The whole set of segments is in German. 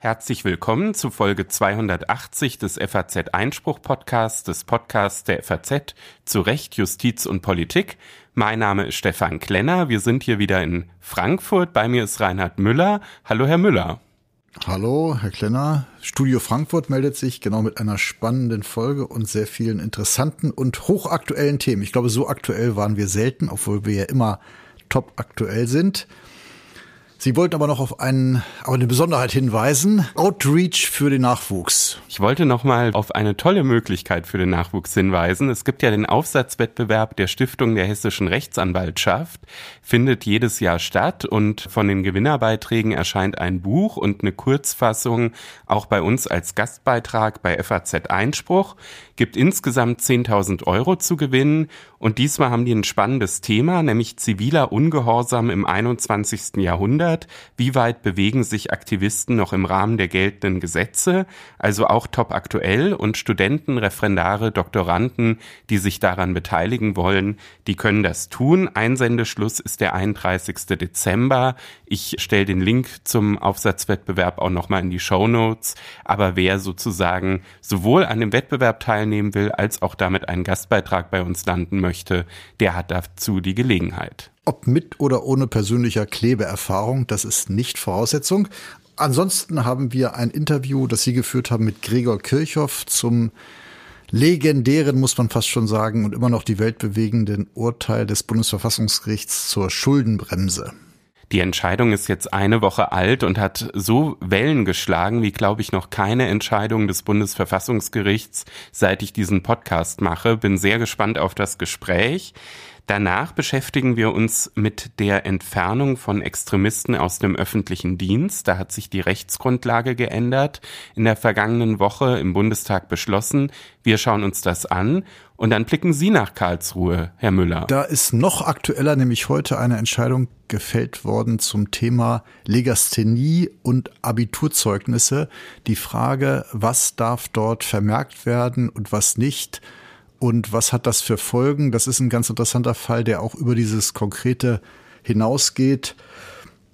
Herzlich willkommen zu Folge 280 des FAZ Einspruch Podcasts, des Podcasts der FAZ zu Recht, Justiz und Politik. Mein Name ist Stefan Klenner. Wir sind hier wieder in Frankfurt. Bei mir ist Reinhard Müller. Hallo, Herr Müller. Hallo, Herr Klenner. Studio Frankfurt meldet sich genau mit einer spannenden Folge und sehr vielen interessanten und hochaktuellen Themen. Ich glaube, so aktuell waren wir selten, obwohl wir ja immer top aktuell sind. Sie wollten aber noch auf, einen, auf eine Besonderheit hinweisen. Outreach für den Nachwuchs. Ich wollte noch mal auf eine tolle Möglichkeit für den Nachwuchs hinweisen. Es gibt ja den Aufsatzwettbewerb der Stiftung der Hessischen Rechtsanwaltschaft, findet jedes Jahr statt und von den Gewinnerbeiträgen erscheint ein Buch und eine Kurzfassung auch bei uns als Gastbeitrag bei FAZ Einspruch gibt insgesamt 10.000 Euro zu gewinnen und diesmal haben die ein spannendes Thema, nämlich ziviler Ungehorsam im 21. Jahrhundert. Wie weit bewegen sich Aktivisten noch im Rahmen der geltenden Gesetze? Also auch top aktuell und Studenten, Referendare, Doktoranden, die sich daran beteiligen wollen, die können das tun. Einsendeschluss ist der 31. Dezember. Ich stelle den Link zum Aufsatzwettbewerb auch nochmal in die Show Notes. Aber wer sozusagen sowohl an dem Wettbewerb teilnimmt, teilnehmen will, als auch damit einen Gastbeitrag bei uns landen möchte, der hat dazu die Gelegenheit. Ob mit oder ohne persönlicher Klebeerfahrung, das ist nicht Voraussetzung. Ansonsten haben wir ein Interview, das Sie geführt haben mit Gregor Kirchhoff zum legendären, muss man fast schon sagen, und immer noch die weltbewegenden Urteil des Bundesverfassungsgerichts zur Schuldenbremse. Die Entscheidung ist jetzt eine Woche alt und hat so Wellen geschlagen, wie glaube ich noch keine Entscheidung des Bundesverfassungsgerichts, seit ich diesen Podcast mache. Bin sehr gespannt auf das Gespräch. Danach beschäftigen wir uns mit der Entfernung von Extremisten aus dem öffentlichen Dienst. Da hat sich die Rechtsgrundlage geändert, in der vergangenen Woche im Bundestag beschlossen. Wir schauen uns das an und dann blicken Sie nach Karlsruhe, Herr Müller. Da ist noch aktueller, nämlich heute eine Entscheidung gefällt worden zum Thema Legasthenie und Abiturzeugnisse. Die Frage, was darf dort vermerkt werden und was nicht und was hat das für Folgen? Das ist ein ganz interessanter Fall, der auch über dieses Konkrete hinausgeht.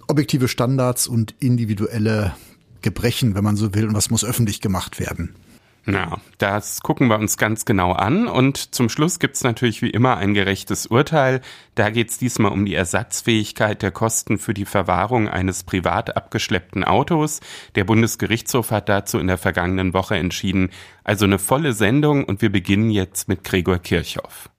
Objektive Standards und individuelle Gebrechen, wenn man so will, und was muss öffentlich gemacht werden. Ja, das gucken wir uns ganz genau an. Und zum Schluss gibt's natürlich wie immer ein gerechtes Urteil. Da geht's diesmal um die Ersatzfähigkeit der Kosten für die Verwahrung eines privat abgeschleppten Autos. Der Bundesgerichtshof hat dazu in der vergangenen Woche entschieden. Also eine volle Sendung und wir beginnen jetzt mit Gregor Kirchhoff.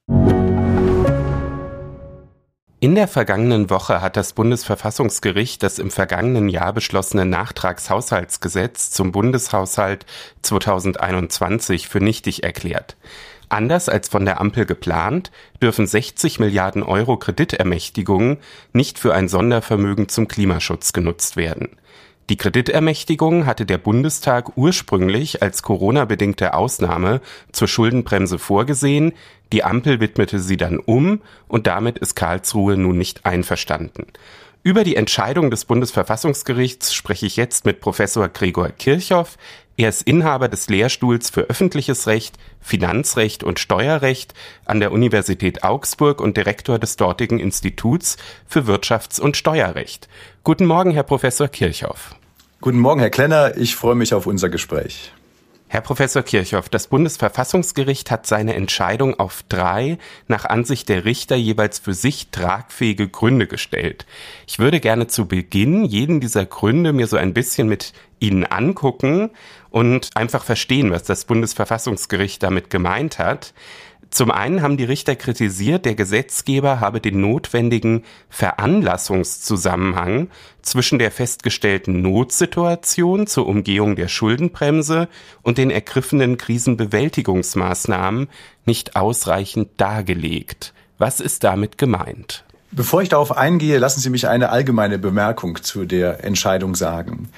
In der vergangenen Woche hat das Bundesverfassungsgericht das im vergangenen Jahr beschlossene Nachtragshaushaltsgesetz zum Bundeshaushalt 2021 für nichtig erklärt. Anders als von der Ampel geplant, dürfen 60 Milliarden Euro Kreditermächtigungen nicht für ein Sondervermögen zum Klimaschutz genutzt werden. Die Kreditermächtigung hatte der Bundestag ursprünglich als Corona-bedingte Ausnahme zur Schuldenbremse vorgesehen, die Ampel widmete sie dann um und damit ist Karlsruhe nun nicht einverstanden. Über die Entscheidung des Bundesverfassungsgerichts spreche ich jetzt mit Professor Gregor Kirchhoff. Er ist Inhaber des Lehrstuhls für öffentliches Recht, Finanzrecht und Steuerrecht an der Universität Augsburg und Direktor des dortigen Instituts für Wirtschafts- und Steuerrecht. Guten Morgen, Herr Professor Kirchhoff. Guten Morgen, Herr Klenner. Ich freue mich auf unser Gespräch. Herr Professor Kirchhoff, das Bundesverfassungsgericht hat seine Entscheidung auf drei nach Ansicht der Richter jeweils für sich tragfähige Gründe gestellt. Ich würde gerne zu Beginn jeden dieser Gründe mir so ein bisschen mit Ihnen angucken und einfach verstehen, was das Bundesverfassungsgericht damit gemeint hat. Zum einen haben die Richter kritisiert, der Gesetzgeber habe den notwendigen Veranlassungszusammenhang zwischen der festgestellten Notsituation zur Umgehung der Schuldenbremse und den ergriffenen Krisenbewältigungsmaßnahmen nicht ausreichend dargelegt. Was ist damit gemeint? Bevor ich darauf eingehe, lassen Sie mich eine allgemeine Bemerkung zu der Entscheidung sagen.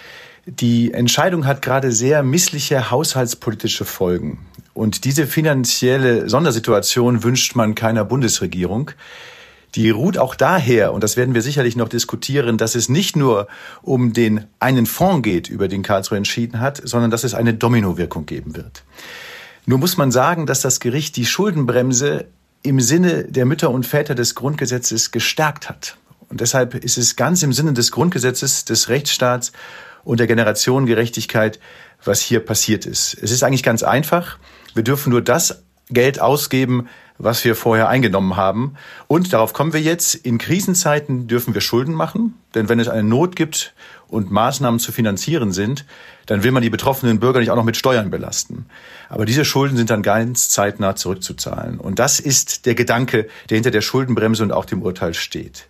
Die Entscheidung hat gerade sehr missliche haushaltspolitische Folgen. Und diese finanzielle Sondersituation wünscht man keiner Bundesregierung. Die ruht auch daher, und das werden wir sicherlich noch diskutieren, dass es nicht nur um den einen Fonds geht, über den Karlsruhe entschieden hat, sondern dass es eine Dominowirkung geben wird. Nur muss man sagen, dass das Gericht die Schuldenbremse im Sinne der Mütter und Väter des Grundgesetzes gestärkt hat. Und deshalb ist es ganz im Sinne des Grundgesetzes, des Rechtsstaats und der Generationengerechtigkeit, was hier passiert ist. Es ist eigentlich ganz einfach. Wir dürfen nur das Geld ausgeben, was wir vorher eingenommen haben. Und darauf kommen wir jetzt. In Krisenzeiten dürfen wir Schulden machen. Denn wenn es eine Not gibt und Maßnahmen zu finanzieren sind, dann will man die betroffenen Bürger nicht auch noch mit Steuern belasten. Aber diese Schulden sind dann ganz zeitnah zurückzuzahlen. Und das ist der Gedanke, der hinter der Schuldenbremse und auch dem Urteil steht.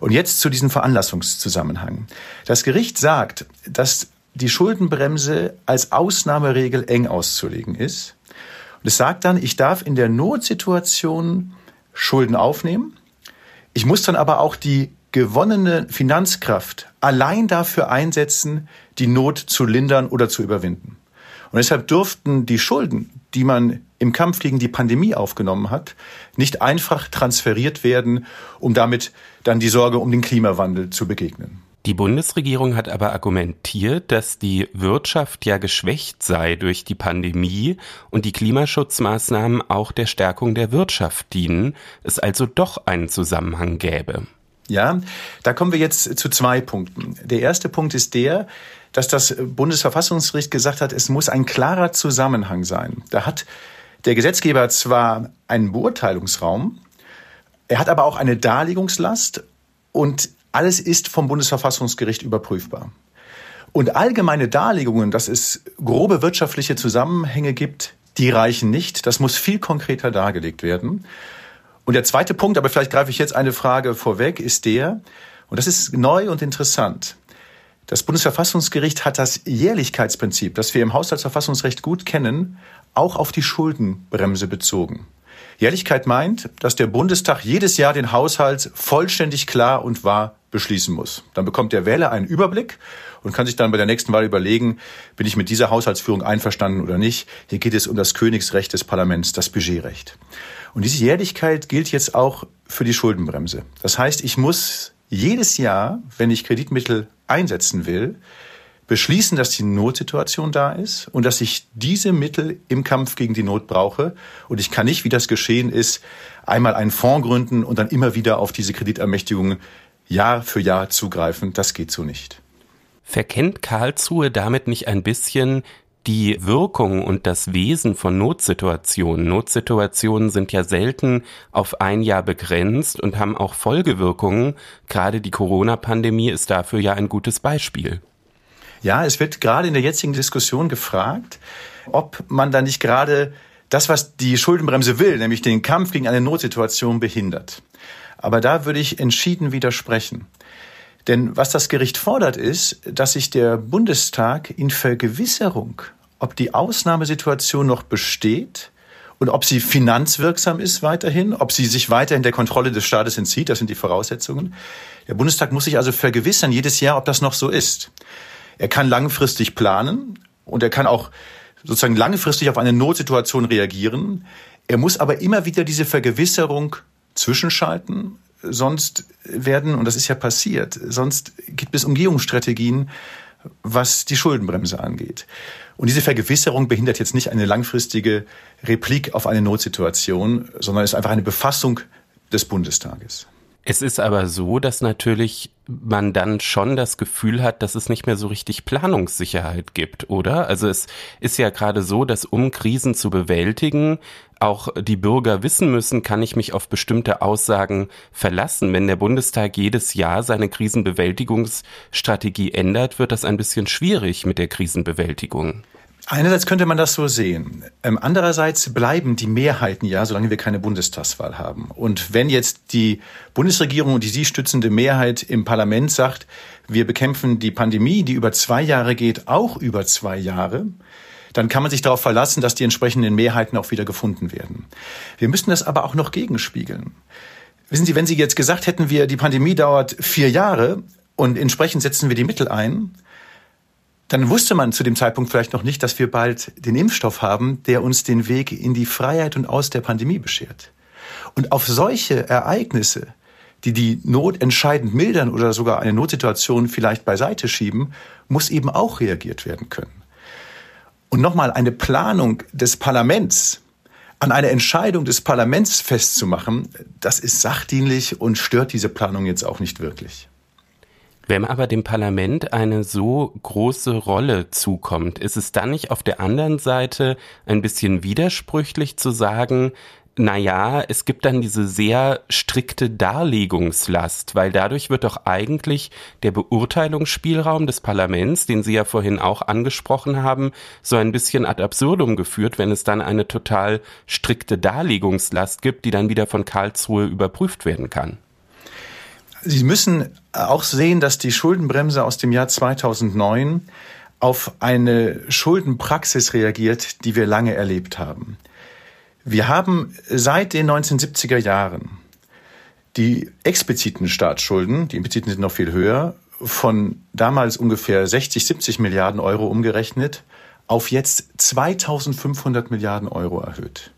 Und jetzt zu diesem Veranlassungszusammenhang. Das Gericht sagt, dass die Schuldenbremse als Ausnahmeregel eng auszulegen ist. Und es sagt dann, ich darf in der Notsituation Schulden aufnehmen. Ich muss dann aber auch die gewonnene Finanzkraft allein dafür einsetzen, die Not zu lindern oder zu überwinden. Und deshalb durften die Schulden, die man im Kampf gegen die Pandemie aufgenommen hat, nicht einfach transferiert werden, um damit dann die Sorge um den Klimawandel zu begegnen. Die Bundesregierung hat aber argumentiert, dass die Wirtschaft ja geschwächt sei durch die Pandemie und die Klimaschutzmaßnahmen auch der Stärkung der Wirtschaft dienen, es also doch einen Zusammenhang gäbe. Ja, da kommen wir jetzt zu zwei Punkten. Der erste Punkt ist der, dass das Bundesverfassungsgericht gesagt hat, es muss ein klarer Zusammenhang sein. Da hat der Gesetzgeber zwar einen Beurteilungsraum, er hat aber auch eine Darlegungslast und alles ist vom Bundesverfassungsgericht überprüfbar. Und allgemeine Darlegungen, dass es grobe wirtschaftliche Zusammenhänge gibt, die reichen nicht. Das muss viel konkreter dargelegt werden. Und der zweite Punkt, aber vielleicht greife ich jetzt eine Frage vorweg, ist der, und das ist neu und interessant. Das Bundesverfassungsgericht hat das Jährlichkeitsprinzip, das wir im Haushaltsverfassungsrecht gut kennen, auch auf die Schuldenbremse bezogen. Jährlichkeit meint, dass der Bundestag jedes Jahr den Haushalt vollständig klar und wahr beschließen muss. Dann bekommt der Wähler einen Überblick und kann sich dann bei der nächsten Wahl überlegen, bin ich mit dieser Haushaltsführung einverstanden oder nicht. Hier geht es um das Königsrecht des Parlaments, das Budgetrecht. Und diese Jährlichkeit gilt jetzt auch für die Schuldenbremse. Das heißt, ich muss jedes Jahr, wenn ich Kreditmittel einsetzen will, beschließen, dass die Notsituation da ist und dass ich diese Mittel im Kampf gegen die Not brauche. Und ich kann nicht, wie das geschehen ist, einmal einen Fonds gründen und dann immer wieder auf diese Kreditermächtigungen Jahr für Jahr zugreifen. Das geht so nicht. Verkennt Karlsruhe damit nicht ein bisschen die Wirkung und das Wesen von Notsituationen. Notsituationen sind ja selten auf ein Jahr begrenzt und haben auch Folgewirkungen. Gerade die Corona-Pandemie ist dafür ja ein gutes Beispiel. Ja, es wird gerade in der jetzigen Diskussion gefragt, ob man da nicht gerade das, was die Schuldenbremse will, nämlich den Kampf gegen eine Notsituation behindert. Aber da würde ich entschieden widersprechen. Denn was das Gericht fordert, ist, dass sich der Bundestag in Vergewisserung, ob die Ausnahmesituation noch besteht und ob sie finanzwirksam ist weiterhin, ob sie sich weiterhin der Kontrolle des Staates entzieht, das sind die Voraussetzungen. Der Bundestag muss sich also vergewissern jedes Jahr, ob das noch so ist. Er kann langfristig planen und er kann auch sozusagen langfristig auf eine Notsituation reagieren. Er muss aber immer wieder diese Vergewisserung zwischenschalten, sonst werden, und das ist ja passiert, sonst gibt es Umgehungsstrategien, was die Schuldenbremse angeht. Und diese Vergewisserung behindert jetzt nicht eine langfristige Replik auf eine Notsituation, sondern ist einfach eine Befassung des Bundestages. Es ist aber so, dass natürlich man dann schon das Gefühl hat, dass es nicht mehr so richtig Planungssicherheit gibt, oder? Also es ist ja gerade so, dass um Krisen zu bewältigen, auch die Bürger wissen müssen, kann ich mich auf bestimmte Aussagen verlassen. Wenn der Bundestag jedes Jahr seine Krisenbewältigungsstrategie ändert, wird das ein bisschen schwierig mit der Krisenbewältigung. Einerseits könnte man das so sehen. Ähm, andererseits bleiben die Mehrheiten ja, solange wir keine Bundestagswahl haben. Und wenn jetzt die Bundesregierung und die sie stützende Mehrheit im Parlament sagt, wir bekämpfen die Pandemie, die über zwei Jahre geht, auch über zwei Jahre, dann kann man sich darauf verlassen, dass die entsprechenden Mehrheiten auch wieder gefunden werden. Wir müssen das aber auch noch gegenspiegeln. Wissen Sie, wenn Sie jetzt gesagt hätten, wir, die Pandemie dauert vier Jahre und entsprechend setzen wir die Mittel ein, dann wusste man zu dem Zeitpunkt vielleicht noch nicht, dass wir bald den Impfstoff haben, der uns den Weg in die Freiheit und aus der Pandemie beschert. Und auf solche Ereignisse, die die Not entscheidend mildern oder sogar eine Notsituation vielleicht beiseite schieben, muss eben auch reagiert werden können. Und nochmal, eine Planung des Parlaments an einer Entscheidung des Parlaments festzumachen, das ist sachdienlich und stört diese Planung jetzt auch nicht wirklich. Wenn aber dem Parlament eine so große Rolle zukommt, ist es dann nicht auf der anderen Seite ein bisschen widersprüchlich zu sagen, naja, es gibt dann diese sehr strikte Darlegungslast, weil dadurch wird doch eigentlich der Beurteilungsspielraum des Parlaments, den Sie ja vorhin auch angesprochen haben, so ein bisschen ad absurdum geführt, wenn es dann eine total strikte Darlegungslast gibt, die dann wieder von Karlsruhe überprüft werden kann. Sie müssen auch sehen, dass die Schuldenbremse aus dem Jahr 2009 auf eine Schuldenpraxis reagiert, die wir lange erlebt haben. Wir haben seit den 1970er Jahren die expliziten Staatsschulden, die impliziten sind noch viel höher, von damals ungefähr 60, 70 Milliarden Euro umgerechnet auf jetzt 2500 Milliarden Euro erhöht.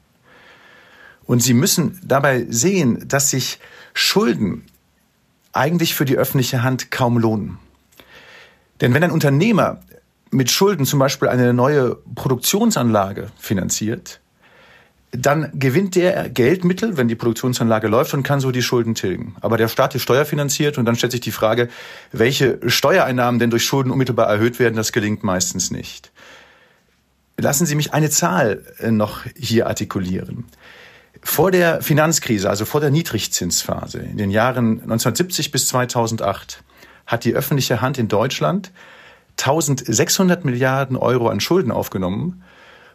Und Sie müssen dabei sehen, dass sich Schulden eigentlich für die öffentliche Hand kaum lohnen. Denn wenn ein Unternehmer mit Schulden zum Beispiel eine neue Produktionsanlage finanziert, dann gewinnt der Geldmittel, wenn die Produktionsanlage läuft und kann so die Schulden tilgen. Aber der Staat ist steuerfinanziert und dann stellt sich die Frage, welche Steuereinnahmen denn durch Schulden unmittelbar erhöht werden, das gelingt meistens nicht. Lassen Sie mich eine Zahl äh, noch hier artikulieren. Vor der Finanzkrise, also vor der Niedrigzinsphase in den Jahren 1970 bis 2008, hat die öffentliche Hand in Deutschland 1600 Milliarden Euro an Schulden aufgenommen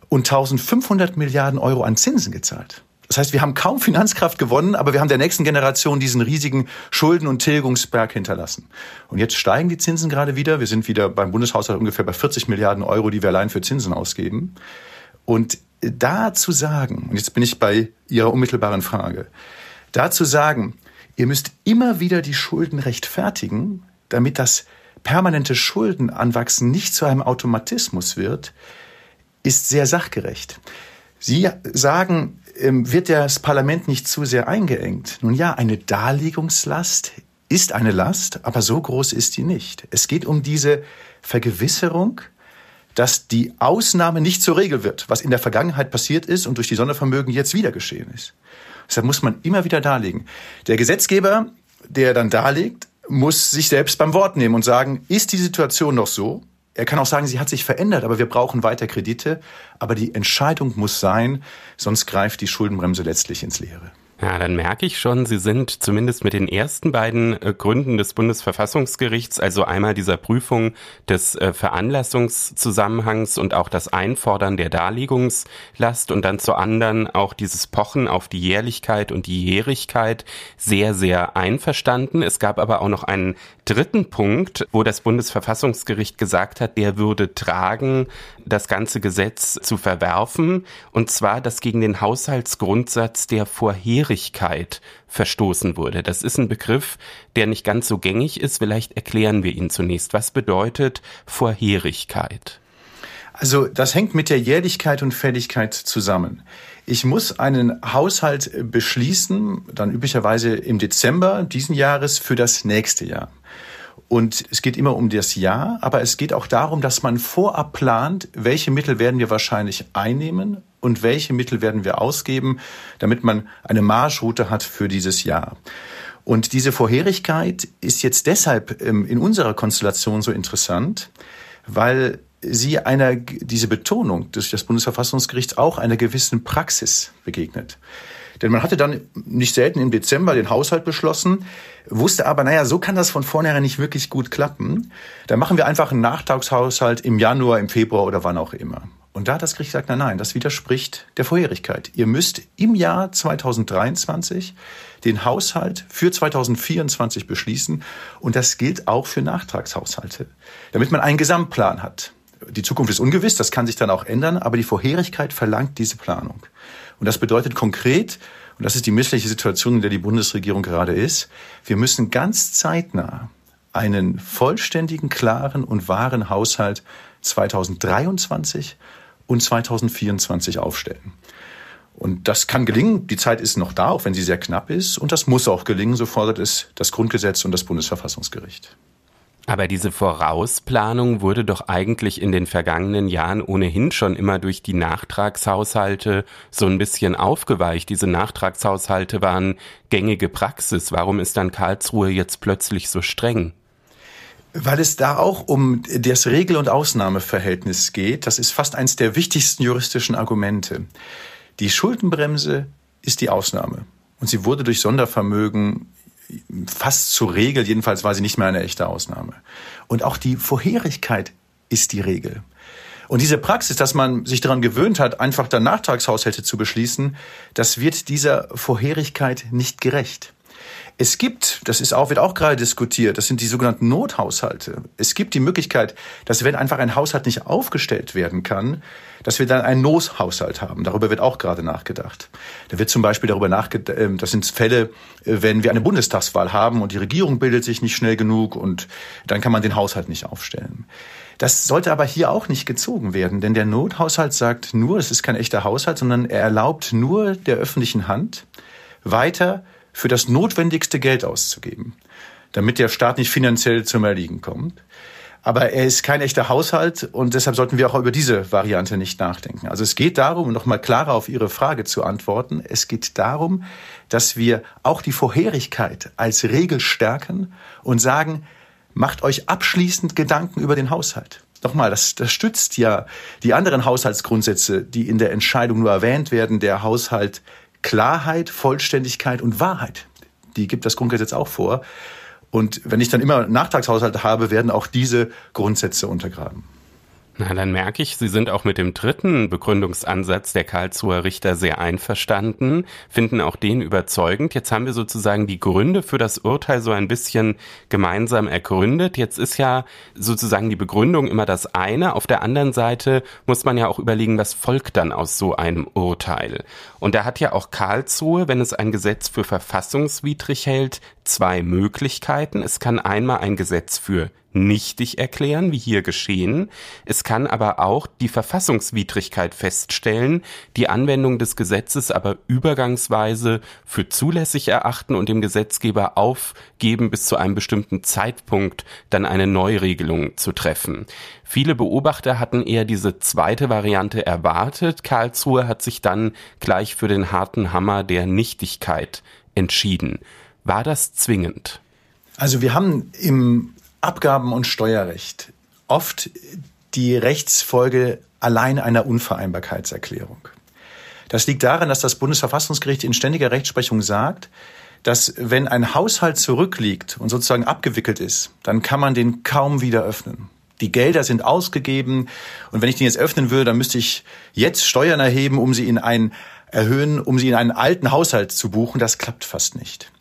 und 1500 Milliarden Euro an Zinsen gezahlt. Das heißt, wir haben kaum Finanzkraft gewonnen, aber wir haben der nächsten Generation diesen riesigen Schulden- und Tilgungsberg hinterlassen. Und jetzt steigen die Zinsen gerade wieder. Wir sind wieder beim Bundeshaushalt ungefähr bei 40 Milliarden Euro, die wir allein für Zinsen ausgeben. Und da zu sagen, und jetzt bin ich bei Ihrer unmittelbaren Frage, da zu sagen, ihr müsst immer wieder die Schulden rechtfertigen, damit das permanente Schuldenanwachsen nicht zu einem Automatismus wird, ist sehr sachgerecht. Sie sagen, ähm, wird das Parlament nicht zu sehr eingeengt? Nun ja, eine Darlegungslast ist eine Last, aber so groß ist sie nicht. Es geht um diese Vergewisserung, dass die Ausnahme nicht zur Regel wird, was in der Vergangenheit passiert ist und durch die Sondervermögen jetzt wieder geschehen ist. Deshalb muss man immer wieder darlegen. Der Gesetzgeber, der dann darlegt, muss sich selbst beim Wort nehmen und sagen, ist die Situation noch so? Er kann auch sagen, sie hat sich verändert, aber wir brauchen weiter Kredite. Aber die Entscheidung muss sein, sonst greift die Schuldenbremse letztlich ins Leere. Ja, dann merke ich schon, Sie sind zumindest mit den ersten beiden äh, Gründen des Bundesverfassungsgerichts, also einmal dieser Prüfung des äh, Veranlassungszusammenhangs und auch das Einfordern der Darlegungslast und dann zu anderen auch dieses Pochen auf die Jährlichkeit und die Jährigkeit sehr, sehr einverstanden. Es gab aber auch noch einen dritten Punkt, wo das Bundesverfassungsgericht gesagt hat, der würde tragen, das ganze Gesetz zu verwerfen, und zwar das gegen den Haushaltsgrundsatz der Vorherigkeit verstoßen wurde. Das ist ein Begriff, der nicht ganz so gängig ist. Vielleicht erklären wir ihn zunächst. Was bedeutet Vorherigkeit? Also das hängt mit der Jährlichkeit und Fälligkeit zusammen. Ich muss einen Haushalt beschließen, dann üblicherweise im Dezember diesen Jahres für das nächste Jahr. Und es geht immer um das Jahr, aber es geht auch darum, dass man vorab plant, welche Mittel werden wir wahrscheinlich einnehmen und welche Mittel werden wir ausgeben, damit man eine Marschroute hat für dieses Jahr. Und diese Vorherigkeit ist jetzt deshalb ähm, in unserer Konstellation so interessant, weil sie einer, diese Betonung durch das Bundesverfassungsgericht auch einer gewissen Praxis begegnet. Denn man hatte dann nicht selten im Dezember den Haushalt beschlossen, wusste aber, naja, so kann das von vornherein nicht wirklich gut klappen. Da machen wir einfach einen Nachtragshaushalt im Januar, im Februar oder wann auch immer. Und da hat das Gericht gesagt, nein, nein, das widerspricht der Vorherigkeit. Ihr müsst im Jahr 2023 den Haushalt für 2024 beschließen und das gilt auch für Nachtragshaushalte, damit man einen Gesamtplan hat. Die Zukunft ist ungewiss, das kann sich dann auch ändern, aber die Vorherigkeit verlangt diese Planung. Und das bedeutet konkret, und das ist die missliche Situation, in der die Bundesregierung gerade ist, wir müssen ganz zeitnah einen vollständigen, klaren und wahren Haushalt 2023 und 2024 aufstellen. Und das kann gelingen. Die Zeit ist noch da, auch wenn sie sehr knapp ist. Und das muss auch gelingen, so fordert es das Grundgesetz und das Bundesverfassungsgericht. Aber diese Vorausplanung wurde doch eigentlich in den vergangenen Jahren ohnehin schon immer durch die Nachtragshaushalte so ein bisschen aufgeweicht. Diese Nachtragshaushalte waren gängige Praxis. Warum ist dann Karlsruhe jetzt plötzlich so streng? Weil es da auch um das Regel- und Ausnahmeverhältnis geht. Das ist fast eines der wichtigsten juristischen Argumente. Die Schuldenbremse ist die Ausnahme. Und sie wurde durch Sondervermögen fast zur Regel, jedenfalls war sie nicht mehr eine echte Ausnahme. Und auch die Vorherigkeit ist die Regel. Und diese Praxis, dass man sich daran gewöhnt hat, einfach dann Nachtragshaushalte zu beschließen, das wird dieser Vorherigkeit nicht gerecht. Es gibt, das ist auch, wird auch gerade diskutiert, das sind die sogenannten Nothaushalte. Es gibt die Möglichkeit, dass wenn einfach ein Haushalt nicht aufgestellt werden kann, dass wir dann einen Nothaushalt haben. Darüber wird auch gerade nachgedacht. Da wird zum Beispiel darüber nachgedacht, ähm, das sind Fälle, äh, wenn wir eine Bundestagswahl haben und die Regierung bildet sich nicht schnell genug und dann kann man den Haushalt nicht aufstellen. Das sollte aber hier auch nicht gezogen werden, denn der Nothaushalt sagt nur, es ist kein echter Haushalt, sondern er erlaubt nur der öffentlichen Hand weiter für das notwendigste Geld auszugeben, damit der Staat nicht finanziell zum Erliegen kommt. Aber er ist kein echter Haushalt und deshalb sollten wir auch über diese Variante nicht nachdenken. Also es geht darum, nochmal klarer auf Ihre Frage zu antworten, es geht darum, dass wir auch die Vorherigkeit als Regel stärken und sagen, macht euch abschließend Gedanken über den Haushalt. Nochmal, das, das stützt ja die anderen Haushaltsgrundsätze, die in der Entscheidung nur erwähnt werden. Der Haushalt Klarheit, Vollständigkeit und Wahrheit. Die gibt das Grundgesetz auch vor. Und wenn ich dann immer Nachtragshaushalte habe, werden auch diese Grundsätze untergraben. Na, dann merke ich, Sie sind auch mit dem dritten Begründungsansatz der Karlsruher Richter sehr einverstanden, finden auch den überzeugend. Jetzt haben wir sozusagen die Gründe für das Urteil so ein bisschen gemeinsam ergründet. Jetzt ist ja sozusagen die Begründung immer das eine. Auf der anderen Seite muss man ja auch überlegen, was folgt dann aus so einem Urteil. Und da hat ja auch Karlsruhe, wenn es ein Gesetz für verfassungswidrig hält, zwei Möglichkeiten. Es kann einmal ein Gesetz für nichtig erklären, wie hier geschehen. Es kann aber auch die Verfassungswidrigkeit feststellen, die Anwendung des Gesetzes aber übergangsweise für zulässig erachten und dem Gesetzgeber aufgeben, bis zu einem bestimmten Zeitpunkt dann eine Neuregelung zu treffen. Viele Beobachter hatten eher diese zweite Variante erwartet. Karlsruhe hat sich dann gleich für den harten Hammer der Nichtigkeit entschieden. War das zwingend? Also wir haben im Abgaben- und Steuerrecht oft die Rechtsfolge allein einer Unvereinbarkeitserklärung. Das liegt daran, dass das Bundesverfassungsgericht in ständiger Rechtsprechung sagt, dass wenn ein Haushalt zurückliegt und sozusagen abgewickelt ist, dann kann man den kaum wieder öffnen. Die Gelder sind ausgegeben und wenn ich den jetzt öffnen würde, dann müsste ich jetzt Steuern erheben, um sie in einen erhöhen, um sie in einen alten Haushalt zu buchen. Das klappt fast nicht.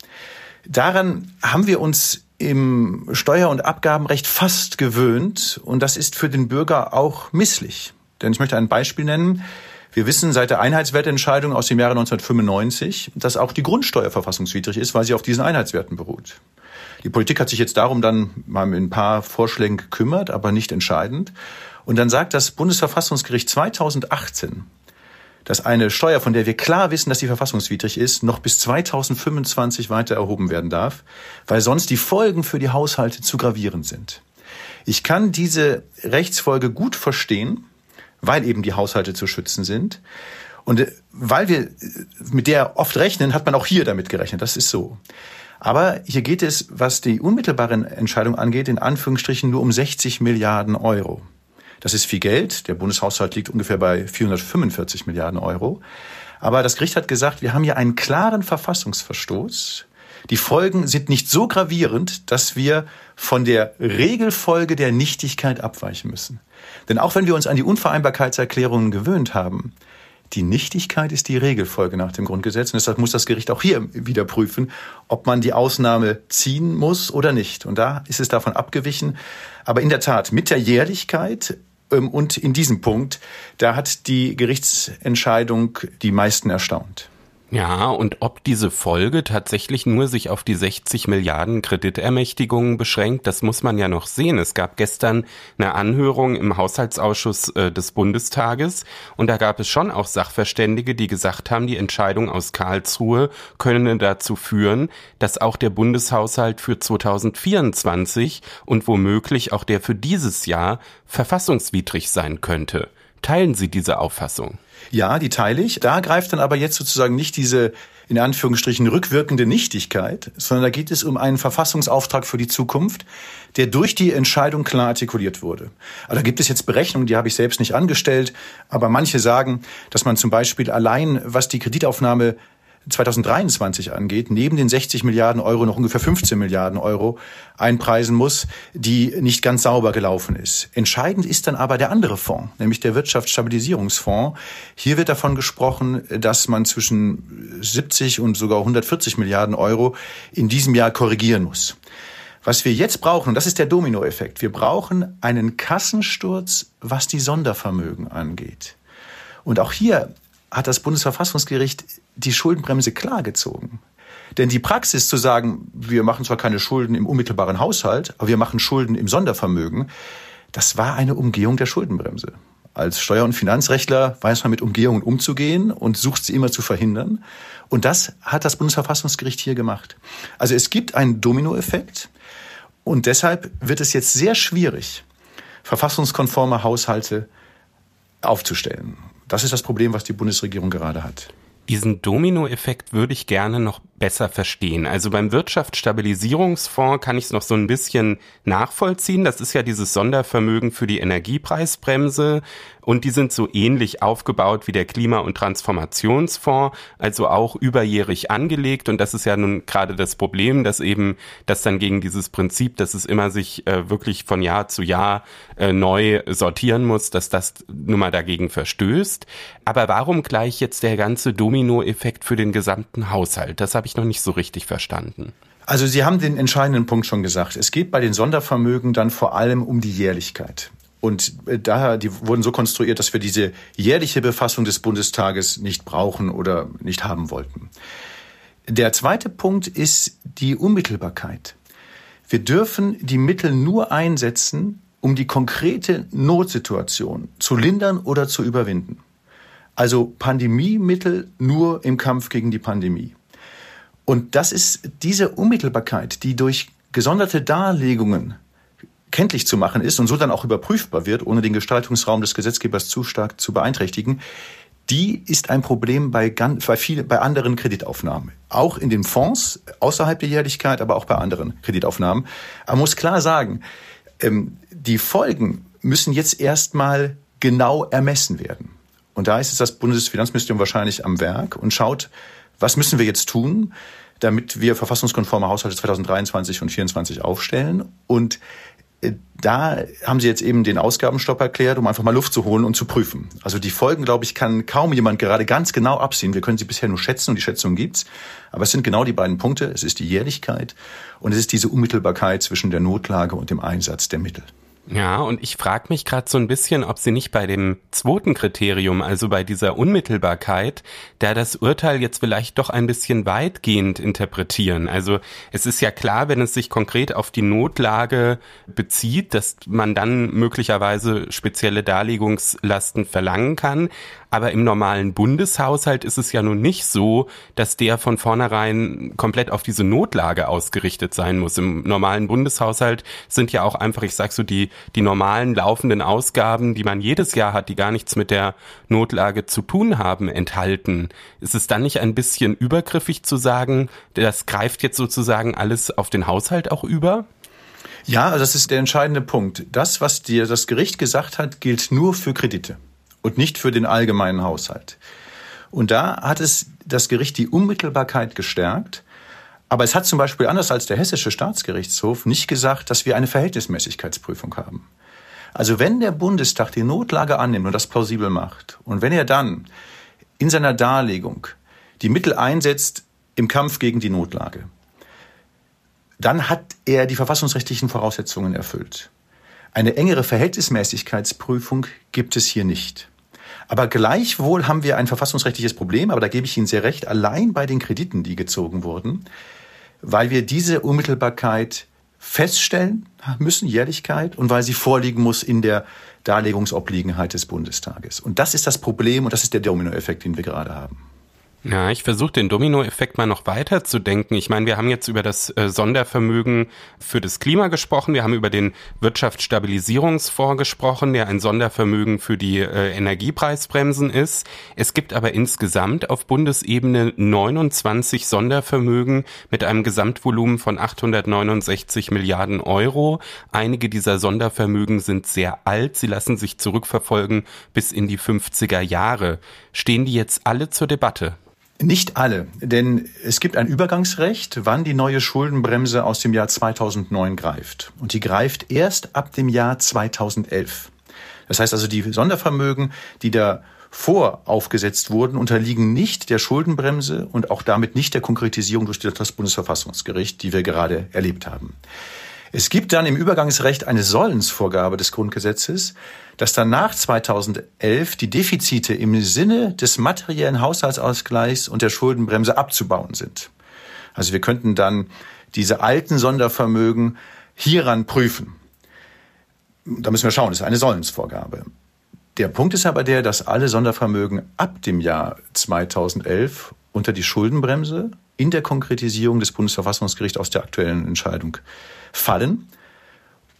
Daran haben wir uns im Steuer- und Abgabenrecht fast gewöhnt und das ist für den Bürger auch misslich. Denn ich möchte ein Beispiel nennen. Wir wissen seit der Einheitswertentscheidung aus dem Jahre 1995, dass auch die Grundsteuer verfassungswidrig ist, weil sie auf diesen Einheitswerten beruht. Die Politik hat sich jetzt darum dann mal mit ein paar Vorschlägen gekümmert, aber nicht entscheidend. Und dann sagt das Bundesverfassungsgericht 2018, dass eine Steuer, von der wir klar wissen, dass sie verfassungswidrig ist, noch bis 2025 weiter erhoben werden darf, weil sonst die Folgen für die Haushalte zu gravierend sind. Ich kann diese Rechtsfolge gut verstehen, weil eben die Haushalte zu schützen sind. Und äh, weil wir äh, mit der oft rechnen, hat man auch hier damit gerechnet. Das ist so. Aber hier geht es, was die unmittelbare Entscheidung angeht, in Anführungsstrichen nur um 60 Milliarden Euro. Das ist viel Geld. Der Bundeshaushalt liegt ungefähr bei 445 Milliarden Euro. Aber das Gericht hat gesagt, wir haben hier einen klaren Verfassungsverstoß. Die Folgen sind nicht so gravierend, dass wir von der Regelfolge der Nichtigkeit abweichen müssen. Denn auch wenn wir uns an die Unvereinbarkeitserklärungen gewöhnt haben, die Nichtigkeit ist die Regelfolge nach dem Grundgesetz. Und deshalb muss das Gericht auch hier wieder prüfen, ob man die Ausnahme ziehen muss oder nicht. Und da ist es davon abgewichen. Aber in der Tat, mit der Jährlichkeit und in diesem Punkt, da hat die Gerichtsentscheidung die meisten erstaunt. Ja, und ob diese Folge tatsächlich nur sich auf die 60 Milliarden Kreditermächtigungen beschränkt, das muss man ja noch sehen. Es gab gestern eine Anhörung im Haushaltsausschuss äh, des Bundestages und da gab es schon auch Sachverständige, die gesagt haben, die Entscheidung aus Karlsruhe könne dazu führen, dass auch der Bundeshaushalt für 2024 und womöglich auch der für dieses Jahr verfassungswidrig sein könnte. Teilen Sie diese Auffassung? Ja, die teile ich. Da greift dann aber jetzt sozusagen nicht diese in Anführungsstrichen rückwirkende Nichtigkeit, sondern da geht es um einen Verfassungsauftrag für die Zukunft, der durch die Entscheidung klar artikuliert wurde. Also da gibt es jetzt Berechnungen, die habe ich selbst nicht angestellt, aber manche sagen, dass man zum Beispiel allein, was die Kreditaufnahme 2023 angeht, neben den 60 Milliarden Euro noch ungefähr 15 Milliarden Euro einpreisen muss, die nicht ganz sauber gelaufen ist. Entscheidend ist dann aber der andere Fonds, nämlich der Wirtschaftsstabilisierungsfonds. Hier wird davon gesprochen, dass man zwischen 70 und sogar 140 Milliarden Euro in diesem Jahr korrigieren muss. Was wir jetzt brauchen, und das ist der Dominoeffekt, wir brauchen einen Kassensturz, was die Sondervermögen angeht. Und auch hier hat das Bundesverfassungsgericht die Schuldenbremse klargezogen. Denn die Praxis zu sagen, wir machen zwar keine Schulden im unmittelbaren Haushalt, aber wir machen Schulden im Sondervermögen, das war eine Umgehung der Schuldenbremse. Als Steuer- und Finanzrechtler weiß man mit Umgehungen umzugehen und sucht sie immer zu verhindern. Und das hat das Bundesverfassungsgericht hier gemacht. Also es gibt einen Dominoeffekt und deshalb wird es jetzt sehr schwierig, verfassungskonforme Haushalte aufzustellen. Das ist das Problem, was die Bundesregierung gerade hat. Diesen Dominoeffekt würde ich gerne noch besser verstehen. Also beim Wirtschaftsstabilisierungsfonds kann ich es noch so ein bisschen nachvollziehen. Das ist ja dieses Sondervermögen für die Energiepreisbremse und die sind so ähnlich aufgebaut wie der Klima- und Transformationsfonds, also auch überjährig angelegt. Und das ist ja nun gerade das Problem, dass eben das dann gegen dieses Prinzip, dass es immer sich äh, wirklich von Jahr zu Jahr äh, neu sortieren muss, dass das nun mal dagegen verstößt. Aber warum gleich jetzt der ganze Dominoeffekt für den gesamten Haushalt? Das habe ich noch nicht so richtig verstanden. Also Sie haben den entscheidenden Punkt schon gesagt. Es geht bei den Sondervermögen dann vor allem um die Jährlichkeit. Und äh, daher, die wurden so konstruiert, dass wir diese jährliche Befassung des Bundestages nicht brauchen oder nicht haben wollten. Der zweite Punkt ist die Unmittelbarkeit. Wir dürfen die Mittel nur einsetzen, um die konkrete Notsituation zu lindern oder zu überwinden. Also Pandemiemittel nur im Kampf gegen die Pandemie. Und das ist diese Unmittelbarkeit, die durch gesonderte Darlegungen kenntlich zu machen ist und so dann auch überprüfbar wird, ohne den Gestaltungsraum des Gesetzgebers zu stark zu beeinträchtigen, die ist ein Problem bei, bei, viel, bei anderen Kreditaufnahmen. Auch in den Fonds, außerhalb der Jährlichkeit, aber auch bei anderen Kreditaufnahmen. Man muss klar sagen, ähm, die Folgen müssen jetzt erstmal genau ermessen werden. Und da ist jetzt das Bundesfinanzministerium wahrscheinlich am Werk und schaut, was müssen wir jetzt tun, damit wir verfassungskonforme Haushalte 2023 und 2024 aufstellen? Und äh, da haben Sie jetzt eben den Ausgabenstopp erklärt, um einfach mal Luft zu holen und zu prüfen. Also die Folgen, glaube ich, kann kaum jemand gerade ganz genau absehen. Wir können sie bisher nur schätzen und die Schätzung gibt's. Aber es sind genau die beiden Punkte. Es ist die Jährlichkeit und es ist diese Unmittelbarkeit zwischen der Notlage und dem Einsatz der Mittel. Ja, und ich frage mich gerade so ein bisschen, ob Sie nicht bei dem zweiten Kriterium, also bei dieser Unmittelbarkeit, da das Urteil jetzt vielleicht doch ein bisschen weitgehend interpretieren. Also es ist ja klar, wenn es sich konkret auf die Notlage bezieht, dass man dann möglicherweise spezielle Darlegungslasten verlangen kann. Aber im normalen Bundeshaushalt ist es ja nun nicht so, dass der von vornherein komplett auf diese Notlage ausgerichtet sein muss. Im normalen Bundeshaushalt sind ja auch einfach, ich sag so, die, die normalen laufenden Ausgaben, die man jedes Jahr hat, die gar nichts mit der Notlage zu tun haben, enthalten. Ist es dann nicht ein bisschen übergriffig zu sagen, das greift jetzt sozusagen alles auf den Haushalt auch über? Ja, das ist der entscheidende Punkt. Das, was dir das Gericht gesagt hat, gilt nur für Kredite und nicht für den allgemeinen Haushalt. Und da hat es das Gericht die Unmittelbarkeit gestärkt. Aber es hat zum Beispiel anders als der Hessische Staatsgerichtshof nicht gesagt, dass wir eine Verhältnismäßigkeitsprüfung haben. Also wenn der Bundestag die Notlage annimmt und das plausibel macht und wenn er dann in seiner Darlegung die Mittel einsetzt im Kampf gegen die Notlage, dann hat er die verfassungsrechtlichen Voraussetzungen erfüllt. Eine engere Verhältnismäßigkeitsprüfung gibt es hier nicht. Aber gleichwohl haben wir ein verfassungsrechtliches Problem, aber da gebe ich Ihnen sehr recht, allein bei den Krediten, die gezogen wurden, weil wir diese Unmittelbarkeit feststellen müssen, Jährlichkeit, und weil sie vorliegen muss in der Darlegungsobliegenheit des Bundestages. Und das ist das Problem und das ist der Dominoeffekt, den wir gerade haben. Ja, ich versuche den Dominoeffekt mal noch weiter zu denken. Ich meine, wir haben jetzt über das äh, Sondervermögen für das Klima gesprochen, wir haben über den Wirtschaftsstabilisierungsfonds gesprochen, der ein Sondervermögen für die äh, Energiepreisbremsen ist. Es gibt aber insgesamt auf Bundesebene 29 Sondervermögen mit einem Gesamtvolumen von 869 Milliarden Euro. Einige dieser Sondervermögen sind sehr alt, sie lassen sich zurückverfolgen bis in die 50er Jahre. Stehen die jetzt alle zur Debatte? Nicht alle, denn es gibt ein Übergangsrecht, wann die neue Schuldenbremse aus dem Jahr 2009 greift. Und die greift erst ab dem Jahr 2011. Das heißt also, die Sondervermögen, die da vor aufgesetzt wurden, unterliegen nicht der Schuldenbremse und auch damit nicht der Konkretisierung durch das Bundesverfassungsgericht, die wir gerade erlebt haben. Es gibt dann im Übergangsrecht eine Sollensvorgabe des Grundgesetzes, dass dann nach 2011 die Defizite im Sinne des materiellen Haushaltsausgleichs und der Schuldenbremse abzubauen sind. Also wir könnten dann diese alten Sondervermögen hieran prüfen. Da müssen wir schauen, das ist eine Sollensvorgabe. Der Punkt ist aber der, dass alle Sondervermögen ab dem Jahr 2011 unter die Schuldenbremse in der Konkretisierung des Bundesverfassungsgerichts aus der aktuellen Entscheidung fallen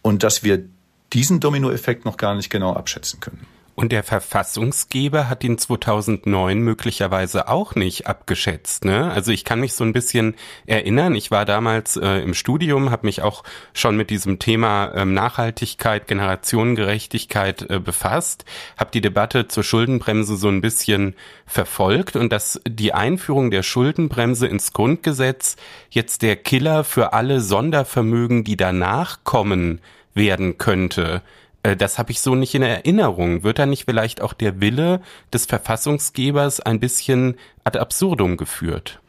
und dass wir diesen Dominoeffekt noch gar nicht genau abschätzen können. Und der Verfassungsgeber hat ihn 2009 möglicherweise auch nicht abgeschätzt. Ne? Also ich kann mich so ein bisschen erinnern, ich war damals äh, im Studium, habe mich auch schon mit diesem Thema ähm, Nachhaltigkeit, Generationengerechtigkeit äh, befasst, habe die Debatte zur Schuldenbremse so ein bisschen verfolgt und dass die Einführung der Schuldenbremse ins Grundgesetz jetzt der Killer für alle Sondervermögen, die danach kommen, werden könnte. Äh, das habe ich so nicht in Erinnerung. Wird da nicht vielleicht auch der Wille des Verfassungsgebers ein bisschen ad absurdum geführt?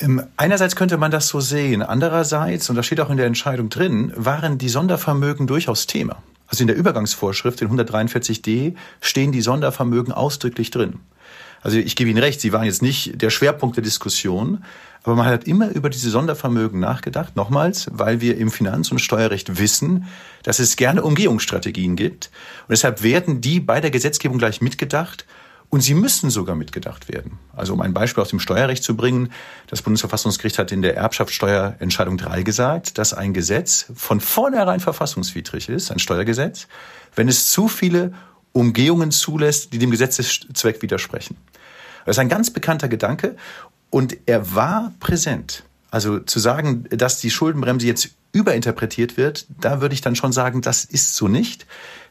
Ähm, einerseits könnte man das so sehen. Andererseits, und das steht auch in der Entscheidung drin, waren die Sondervermögen durchaus Thema. Also in der Übergangsvorschrift in 143d stehen die Sondervermögen ausdrücklich drin. Also ich gebe Ihnen recht, sie waren jetzt nicht der Schwerpunkt der Diskussion, aber man hat immer über diese Sondervermögen nachgedacht. Nochmals, weil wir im Finanz- und Steuerrecht wissen, dass es gerne Umgehungsstrategien gibt. Und deshalb werden die bei der Gesetzgebung gleich mitgedacht. Und sie müssen sogar mitgedacht werden. Also um ein Beispiel aus dem Steuerrecht zu bringen, das Bundesverfassungsgericht hat in der Erbschaftssteuerentscheidung 3 gesagt, dass ein Gesetz von vornherein verfassungswidrig ist, ein Steuergesetz, wenn es zu viele Umgehungen zulässt, die dem Gesetzeszweck widersprechen. Das ist ein ganz bekannter Gedanke und er war präsent. Also zu sagen, dass die Schuldenbremse jetzt überinterpretiert wird, da würde ich dann schon sagen, das ist so nicht.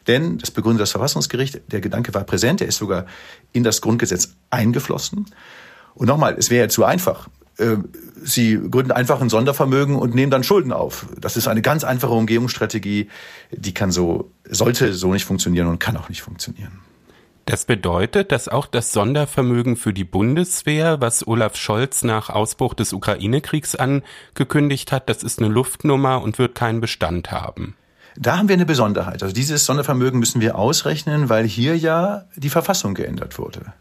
Denn, das begründet das Verfassungsgericht, der Gedanke war präsent, er ist sogar in das Grundgesetz eingeflossen. Und nochmal, es wäre ja zu einfach. Äh, Sie gründen einfach ein Sondervermögen und nehmen dann Schulden auf. Das ist eine ganz einfache Umgehungsstrategie, die kann so, sollte so nicht funktionieren und kann auch nicht funktionieren. Das bedeutet, dass auch das Sondervermögen für die Bundeswehr, was Olaf Scholz nach Ausbruch des Ukraine-Kriegs angekündigt hat, das ist eine Luftnummer und wird keinen Bestand haben. Da haben wir eine Besonderheit. Also dieses Sondervermögen müssen wir ausrechnen, weil hier ja die Verfassung geändert wurde.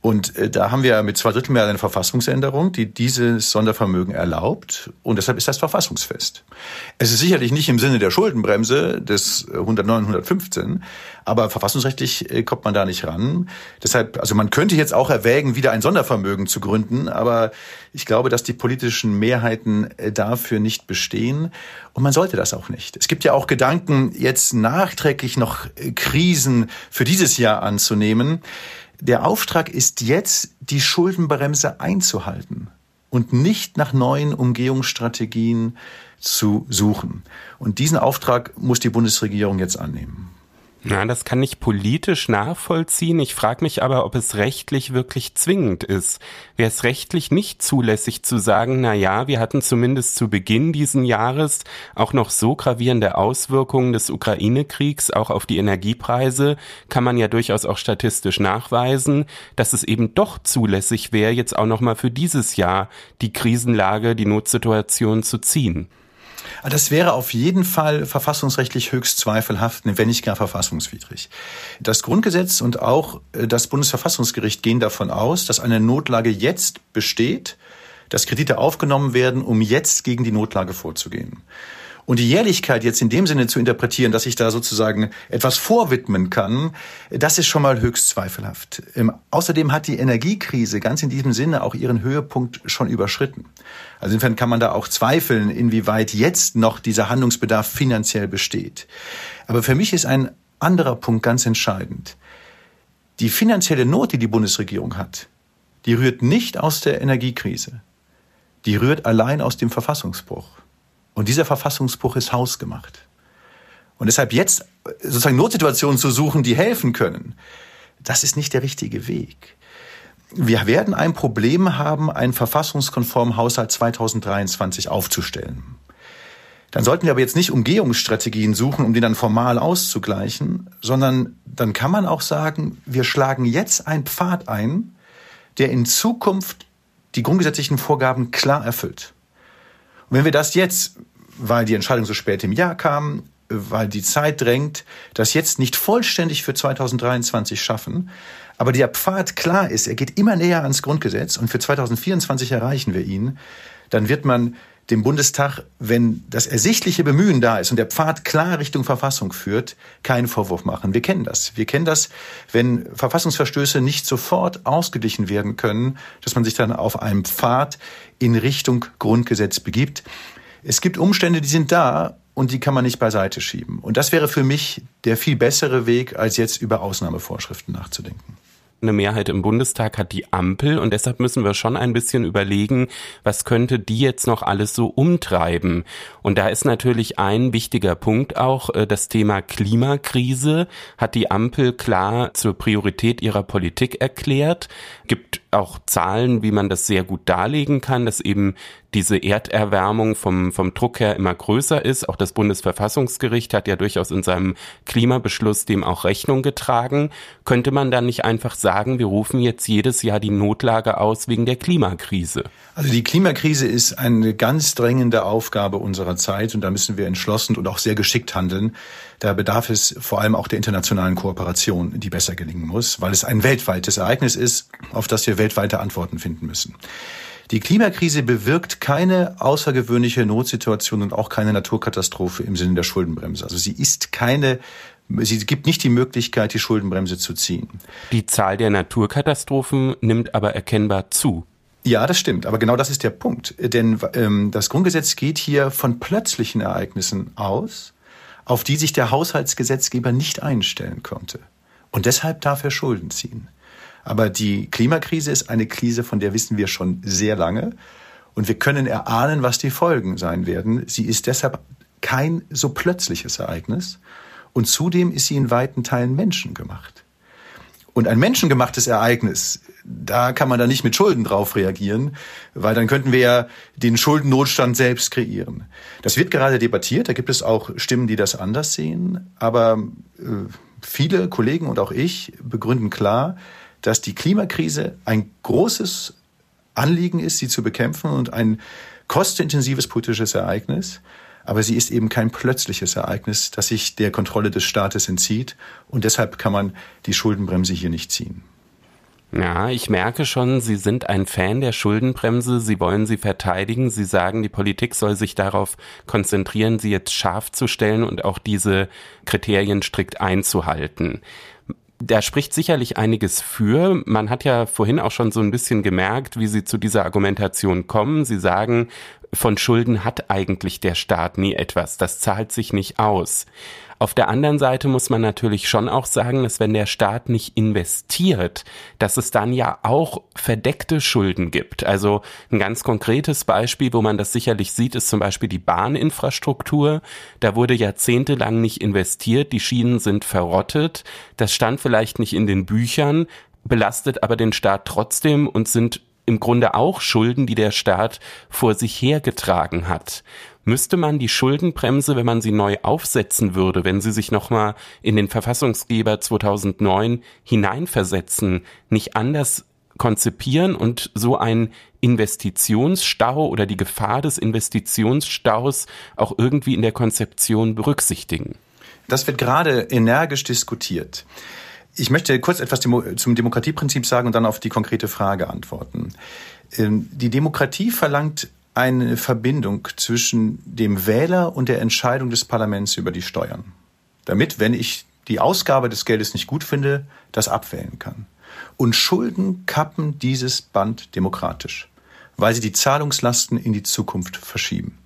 Und äh, da haben wir mit zwei Drittel mehr eine Verfassungsänderung, die dieses Sondervermögen erlaubt. Und deshalb ist das verfassungsfest. Es ist sicherlich nicht im Sinne der Schuldenbremse des 109, 115, aber verfassungsrechtlich äh, kommt man da nicht ran. Deshalb, also man könnte jetzt auch erwägen, wieder ein Sondervermögen zu gründen, aber ich glaube, dass die politischen Mehrheiten äh, dafür nicht bestehen. Und man sollte das auch nicht. Es gibt ja auch Gedanken, jetzt nachträglich noch Krisen für dieses Jahr anzunehmen. Der Auftrag ist jetzt, die Schuldenbremse einzuhalten und nicht nach neuen Umgehungsstrategien zu suchen. Und diesen Auftrag muss die Bundesregierung jetzt annehmen. Na, das kann ich politisch nachvollziehen. Ich frage mich aber, ob es rechtlich wirklich zwingend ist. Wäre es rechtlich nicht zulässig zu sagen, na ja, wir hatten zumindest zu Beginn diesen Jahres auch noch so gravierende Auswirkungen des Ukraine-Kriegs auch auf die Energiepreise, kann man ja durchaus auch statistisch nachweisen, dass es eben doch zulässig wäre, jetzt auch noch mal für dieses Jahr die Krisenlage, die Notsituation zu ziehen. Ah, das wäre auf jeden Fall verfassungsrechtlich höchst zweifelhaft, wenn nicht gar verfassungswidrig. Das Grundgesetz und auch äh, das Bundesverfassungsgericht gehen davon aus, dass eine Notlage jetzt besteht, dass Kredite aufgenommen werden, um jetzt gegen die Notlage vorzugehen. Und die Jährlichkeit jetzt in dem Sinne zu interpretieren, dass ich da sozusagen etwas vorwidmen kann, das ist schon mal höchst zweifelhaft. Ähm, außerdem hat die Energiekrise ganz in diesem Sinne auch ihren Höhepunkt schon überschritten. Also insofern kann man da auch zweifeln, inwieweit jetzt noch dieser Handlungsbedarf finanziell besteht. Aber für mich ist ein anderer Punkt ganz entscheidend. Die finanzielle Not, die die Bundesregierung hat, die rührt nicht aus der Energiekrise. Die rührt allein aus dem Verfassungsbruch. Und dieser Verfassungsbruch ist hausgemacht. Und deshalb jetzt sozusagen Notsituationen zu suchen, die helfen können, das ist nicht der richtige Weg. Wir werden ein Problem haben, einen verfassungskonformen Haushalt 2023 aufzustellen. Dann sollten wir aber jetzt nicht Umgehungsstrategien suchen, um den dann formal auszugleichen, sondern dann kann man auch sagen, wir schlagen jetzt einen Pfad ein, der in Zukunft die grundgesetzlichen Vorgaben klar erfüllt. Und wenn wir das jetzt, weil die Entscheidung so spät im Jahr kam, weil die Zeit drängt, das jetzt nicht vollständig für 2023 schaffen, aber der Pfad klar ist, er geht immer näher ans Grundgesetz und für 2024 erreichen wir ihn, dann wird man dem Bundestag, wenn das ersichtliche Bemühen da ist und der Pfad klar Richtung Verfassung führt, keinen Vorwurf machen. Wir kennen das. Wir kennen das, wenn Verfassungsverstöße nicht sofort ausgeglichen werden können, dass man sich dann auf einem Pfad in Richtung Grundgesetz begibt. Es gibt Umstände, die sind da und die kann man nicht beiseite schieben. Und das wäre für mich der viel bessere Weg, als jetzt über Ausnahmevorschriften nachzudenken eine Mehrheit im Bundestag hat die Ampel und deshalb müssen wir schon ein bisschen überlegen, was könnte die jetzt noch alles so umtreiben. Und da ist natürlich ein wichtiger Punkt auch äh, das Thema Klimakrise hat die Ampel klar zur Priorität ihrer Politik erklärt, gibt auch Zahlen, wie man das sehr gut darlegen kann, dass eben diese Erderwärmung vom, vom Druck her immer größer ist. Auch das Bundesverfassungsgericht hat ja durchaus in seinem Klimabeschluss dem auch Rechnung getragen. Könnte man dann nicht einfach sagen, wir rufen jetzt jedes Jahr die Notlage aus wegen der Klimakrise? Also die Klimakrise ist eine ganz drängende Aufgabe unserer Zeit und da müssen wir entschlossen und auch sehr geschickt handeln. Da bedarf es vor allem auch der internationalen Kooperation, die besser gelingen muss, weil es ein weltweites Ereignis ist, auf das wir weltweite Antworten finden müssen. Die Klimakrise bewirkt keine außergewöhnliche Notsituation und auch keine Naturkatastrophe im Sinne der Schuldenbremse. Also sie ist keine Sie gibt nicht die Möglichkeit, die Schuldenbremse zu ziehen. Die Zahl der Naturkatastrophen nimmt aber erkennbar zu. Ja, das stimmt. Aber genau das ist der Punkt. Denn ähm, das Grundgesetz geht hier von plötzlichen Ereignissen aus, auf die sich der Haushaltsgesetzgeber nicht einstellen konnte. Und deshalb darf er Schulden ziehen. Aber die Klimakrise ist eine Krise, von der wissen wir schon sehr lange. Und wir können erahnen, was die Folgen sein werden. Sie ist deshalb kein so plötzliches Ereignis. Und zudem ist sie in weiten Teilen menschengemacht. Und ein menschengemachtes Ereignis, da kann man da nicht mit Schulden drauf reagieren, weil dann könnten wir ja den Schuldennotstand selbst kreieren. Das wird gerade debattiert, da gibt es auch Stimmen, die das anders sehen, aber äh, viele Kollegen und auch ich begründen klar, dass die Klimakrise ein großes Anliegen ist, sie zu bekämpfen und ein kostenintensives politisches Ereignis aber sie ist eben kein plötzliches Ereignis, das sich der Kontrolle des Staates entzieht und deshalb kann man die Schuldenbremse hier nicht ziehen. Ja, ich merke schon, Sie sind ein Fan der Schuldenbremse. Sie wollen sie verteidigen. Sie sagen, die Politik soll sich darauf konzentrieren, sie jetzt scharf zu stellen und auch diese Kriterien strikt einzuhalten. Da spricht sicherlich einiges für. Man hat ja vorhin auch schon so ein bisschen gemerkt, wie Sie zu dieser Argumentation kommen. Sie sagen, von Schulden hat eigentlich der Staat nie etwas. Das zahlt sich nicht aus. Auf der anderen Seite muss man natürlich schon auch sagen, dass wenn der Staat nicht investiert, dass es dann ja auch verdeckte Schulden gibt. Also ein ganz konkretes Beispiel, wo man das sicherlich sieht, ist zum Beispiel die Bahninfrastruktur. Da wurde jahrzehntelang nicht investiert, die Schienen sind verrottet. Das stand vielleicht nicht in den Büchern, belastet aber den Staat trotzdem und sind im Grunde auch Schulden, die der Staat vor sich hergetragen hat. Müsste man die Schuldenbremse, wenn man sie neu aufsetzen würde, wenn sie sich nochmal in den Verfassungsgeber 2009 hineinversetzen, nicht anders konzipieren und so ein Investitionsstau oder die Gefahr des Investitionsstaus auch irgendwie in der Konzeption berücksichtigen? Das wird gerade energisch diskutiert. Ich möchte kurz etwas zum Demokratieprinzip sagen und dann auf die konkrete Frage antworten. Ähm, die Demokratie verlangt eine Verbindung zwischen dem Wähler und der Entscheidung des Parlaments über die Steuern. Damit, wenn ich die Ausgabe des Geldes nicht gut finde, das abwählen kann. Und Schulden kappen dieses Band demokratisch, weil sie die Zahlungslasten in die Zukunft verschieben.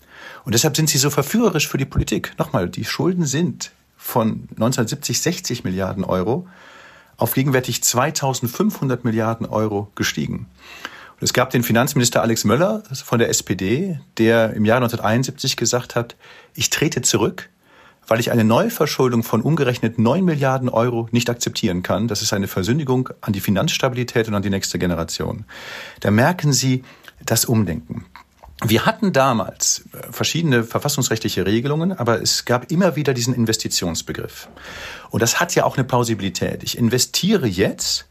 Und deshalb sind sie so verführerisch für die Politik. Nochmal, die Schulden sind von 1970 60 Milliarden Euro auf gegenwärtig 2500 Milliarden Euro gestiegen. Und es gab den Finanzminister Alex Möller von der SPD, der im Jahr 1971 gesagt hat, ich trete zurück, weil ich eine Neuverschuldung von umgerechnet 9 Milliarden Euro nicht akzeptieren kann. Das ist eine Versündigung an die Finanzstabilität und an die nächste Generation. Da merken Sie das Umdenken. Wir hatten damals äh, verschiedene verfassungsrechtliche Regelungen, aber es gab immer wieder diesen Investitionsbegriff. Und das hat ja auch eine Plausibilität. Ich investiere jetzt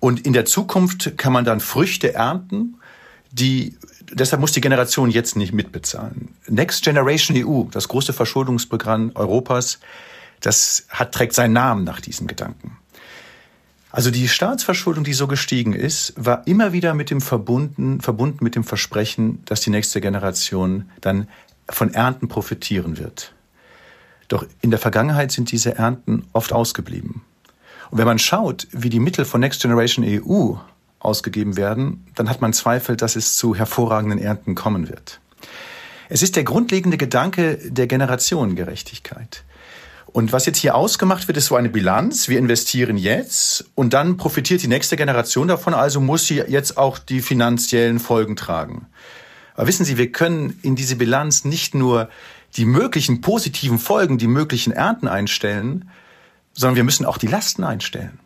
und in der Zukunft kann man dann Früchte ernten, die deshalb muss die Generation jetzt nicht mitbezahlen. Next Generation EU, das große Verschuldungsprogramm Europas, das hat, trägt seinen Namen nach diesem Gedanken. Also die Staatsverschuldung, die so gestiegen ist, war immer wieder mit dem verbunden, verbunden mit dem Versprechen, dass die nächste Generation dann von Ernten profitieren wird. Doch in der Vergangenheit sind diese Ernten oft ausgeblieben. Und wenn man schaut, wie die Mittel von Next Generation EU ausgegeben werden, dann hat man Zweifel, dass es zu hervorragenden Ernten kommen wird. Es ist der grundlegende Gedanke der Generationengerechtigkeit. Und was jetzt hier ausgemacht wird, ist so eine Bilanz. Wir investieren jetzt und dann profitiert die nächste Generation davon, also muss sie jetzt auch die finanziellen Folgen tragen. Aber wissen Sie, wir können in diese Bilanz nicht nur die möglichen positiven Folgen, die möglichen Ernten einstellen, sondern wir müssen auch die Lasten einstellen.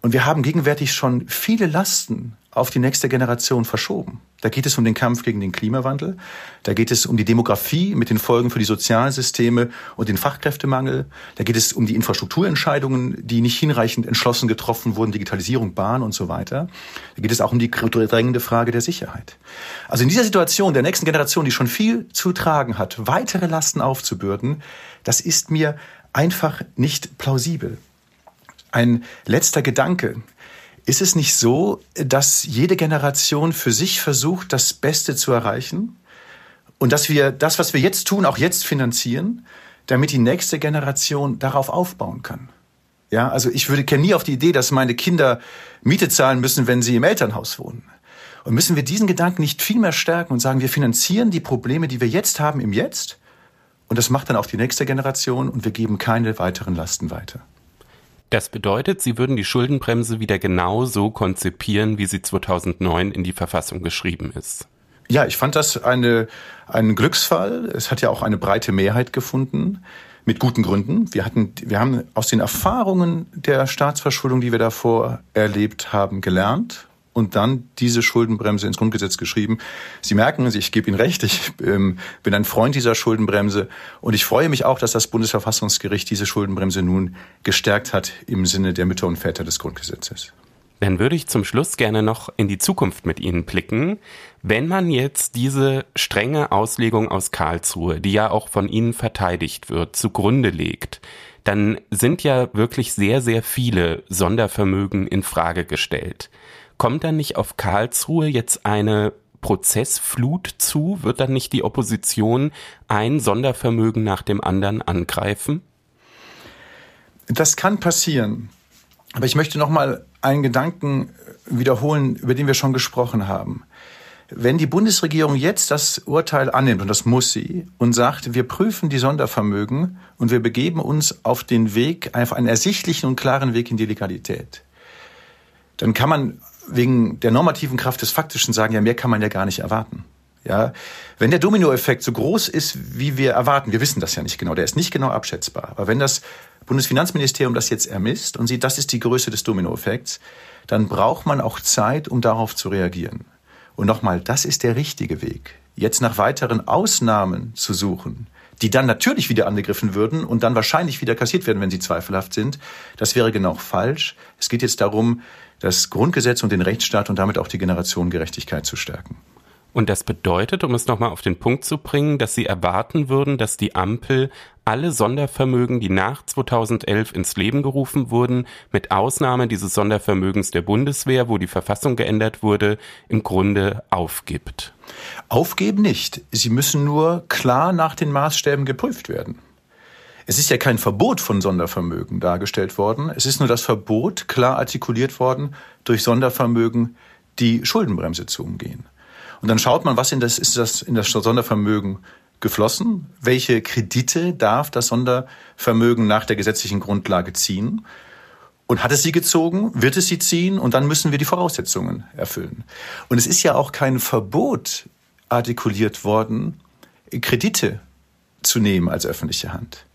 Und wir haben gegenwärtig schon viele Lasten auf die nächste Generation verschoben. Da geht es um den Kampf gegen den Klimawandel, da geht es um die Demografie mit den Folgen für die Sozialsysteme und den Fachkräftemangel, da geht es um die Infrastrukturentscheidungen, die nicht hinreichend entschlossen getroffen wurden, Digitalisierung, Bahn und so weiter. Da geht es auch um die drängende Frage der Sicherheit. Also in dieser Situation der nächsten Generation, die schon viel zu tragen hat, weitere Lasten aufzubürden, das ist mir einfach nicht plausibel. Ein letzter Gedanke. Ist es nicht so, dass jede Generation für sich versucht, das Beste zu erreichen? Und dass wir das, was wir jetzt tun, auch jetzt finanzieren, damit die nächste Generation darauf aufbauen kann? Ja, also ich würde kenne nie auf die Idee, dass meine Kinder Miete zahlen müssen, wenn sie im Elternhaus wohnen. Und müssen wir diesen Gedanken nicht viel mehr stärken und sagen, wir finanzieren die Probleme, die wir jetzt haben, im Jetzt? Und das macht dann auch die nächste Generation und wir geben keine weiteren Lasten weiter. Das bedeutet, Sie würden die Schuldenbremse wieder genau so konzipieren, wie sie 2009 in die Verfassung geschrieben ist. Ja, ich fand das eine, ein Glücksfall. Es hat ja auch eine breite Mehrheit gefunden, mit guten Gründen. Wir hatten, wir haben aus den Erfahrungen der Staatsverschuldung, die wir davor erlebt haben, gelernt und dann diese Schuldenbremse ins Grundgesetz geschrieben. Sie merken, ich gebe Ihnen recht, ich ähm, bin ein Freund dieser Schuldenbremse und ich freue mich auch, dass das Bundesverfassungsgericht diese Schuldenbremse nun gestärkt hat im Sinne der Mütter und Väter des Grundgesetzes. Dann würde ich zum Schluss gerne noch in die Zukunft mit Ihnen blicken. Wenn man jetzt diese strenge Auslegung aus Karlsruhe, die ja auch von Ihnen verteidigt wird, zugrunde legt, dann sind ja wirklich sehr, sehr viele Sondervermögen in Frage gestellt. Kommt dann nicht auf Karlsruhe jetzt eine Prozessflut zu? Wird dann nicht die Opposition ein Sondervermögen nach dem anderen angreifen? Das kann passieren. Aber ich möchte noch mal einen Gedanken wiederholen, über den wir schon gesprochen haben. Wenn die Bundesregierung jetzt das Urteil annimmt, und das muss sie, und sagt, wir prüfen die Sondervermögen und wir begeben uns auf den Weg, einfach einen ersichtlichen und klaren Weg in die Legalität, dann kann man wegen der normativen Kraft des Faktischen sagen, ja, mehr kann man ja gar nicht erwarten. Ja, wenn der Dominoeffekt so groß ist, wie wir erwarten, wir wissen das ja nicht genau, der ist nicht genau abschätzbar. Aber wenn das Bundesfinanzministerium das jetzt ermisst und sieht, das ist die Größe des Dominoeffekts, dann braucht man auch Zeit, um darauf zu reagieren. Und nochmal, das ist der richtige Weg. Jetzt nach weiteren Ausnahmen zu suchen, die dann natürlich wieder angegriffen würden und dann wahrscheinlich wieder kassiert werden, wenn sie zweifelhaft sind. Das wäre genau falsch. Es geht jetzt darum, das Grundgesetz und den Rechtsstaat und damit auch die Generationengerechtigkeit zu stärken. Und das bedeutet, um es nochmal auf den Punkt zu bringen, dass Sie erwarten würden, dass die Ampel alle Sondervermögen, die nach 2011 ins Leben gerufen wurden, mit Ausnahme dieses Sondervermögens der Bundeswehr, wo die Verfassung geändert wurde, im Grunde aufgibt. Aufgeben nicht. Sie müssen nur klar nach den Maßstäben geprüft werden. Es ist ja kein Verbot von Sondervermögen dargestellt worden. Es ist nur das Verbot klar artikuliert worden, durch Sondervermögen die Schuldenbremse zu umgehen. Und dann schaut man, was in das, ist das in das Sondervermögen geflossen? Welche Kredite darf das Sondervermögen nach der gesetzlichen Grundlage ziehen? Und hat es sie gezogen? Wird es sie ziehen? Und dann müssen wir die Voraussetzungen erfüllen. Und es ist ja auch kein Verbot artikuliert worden, Kredite zu nehmen als öffentliche Hand.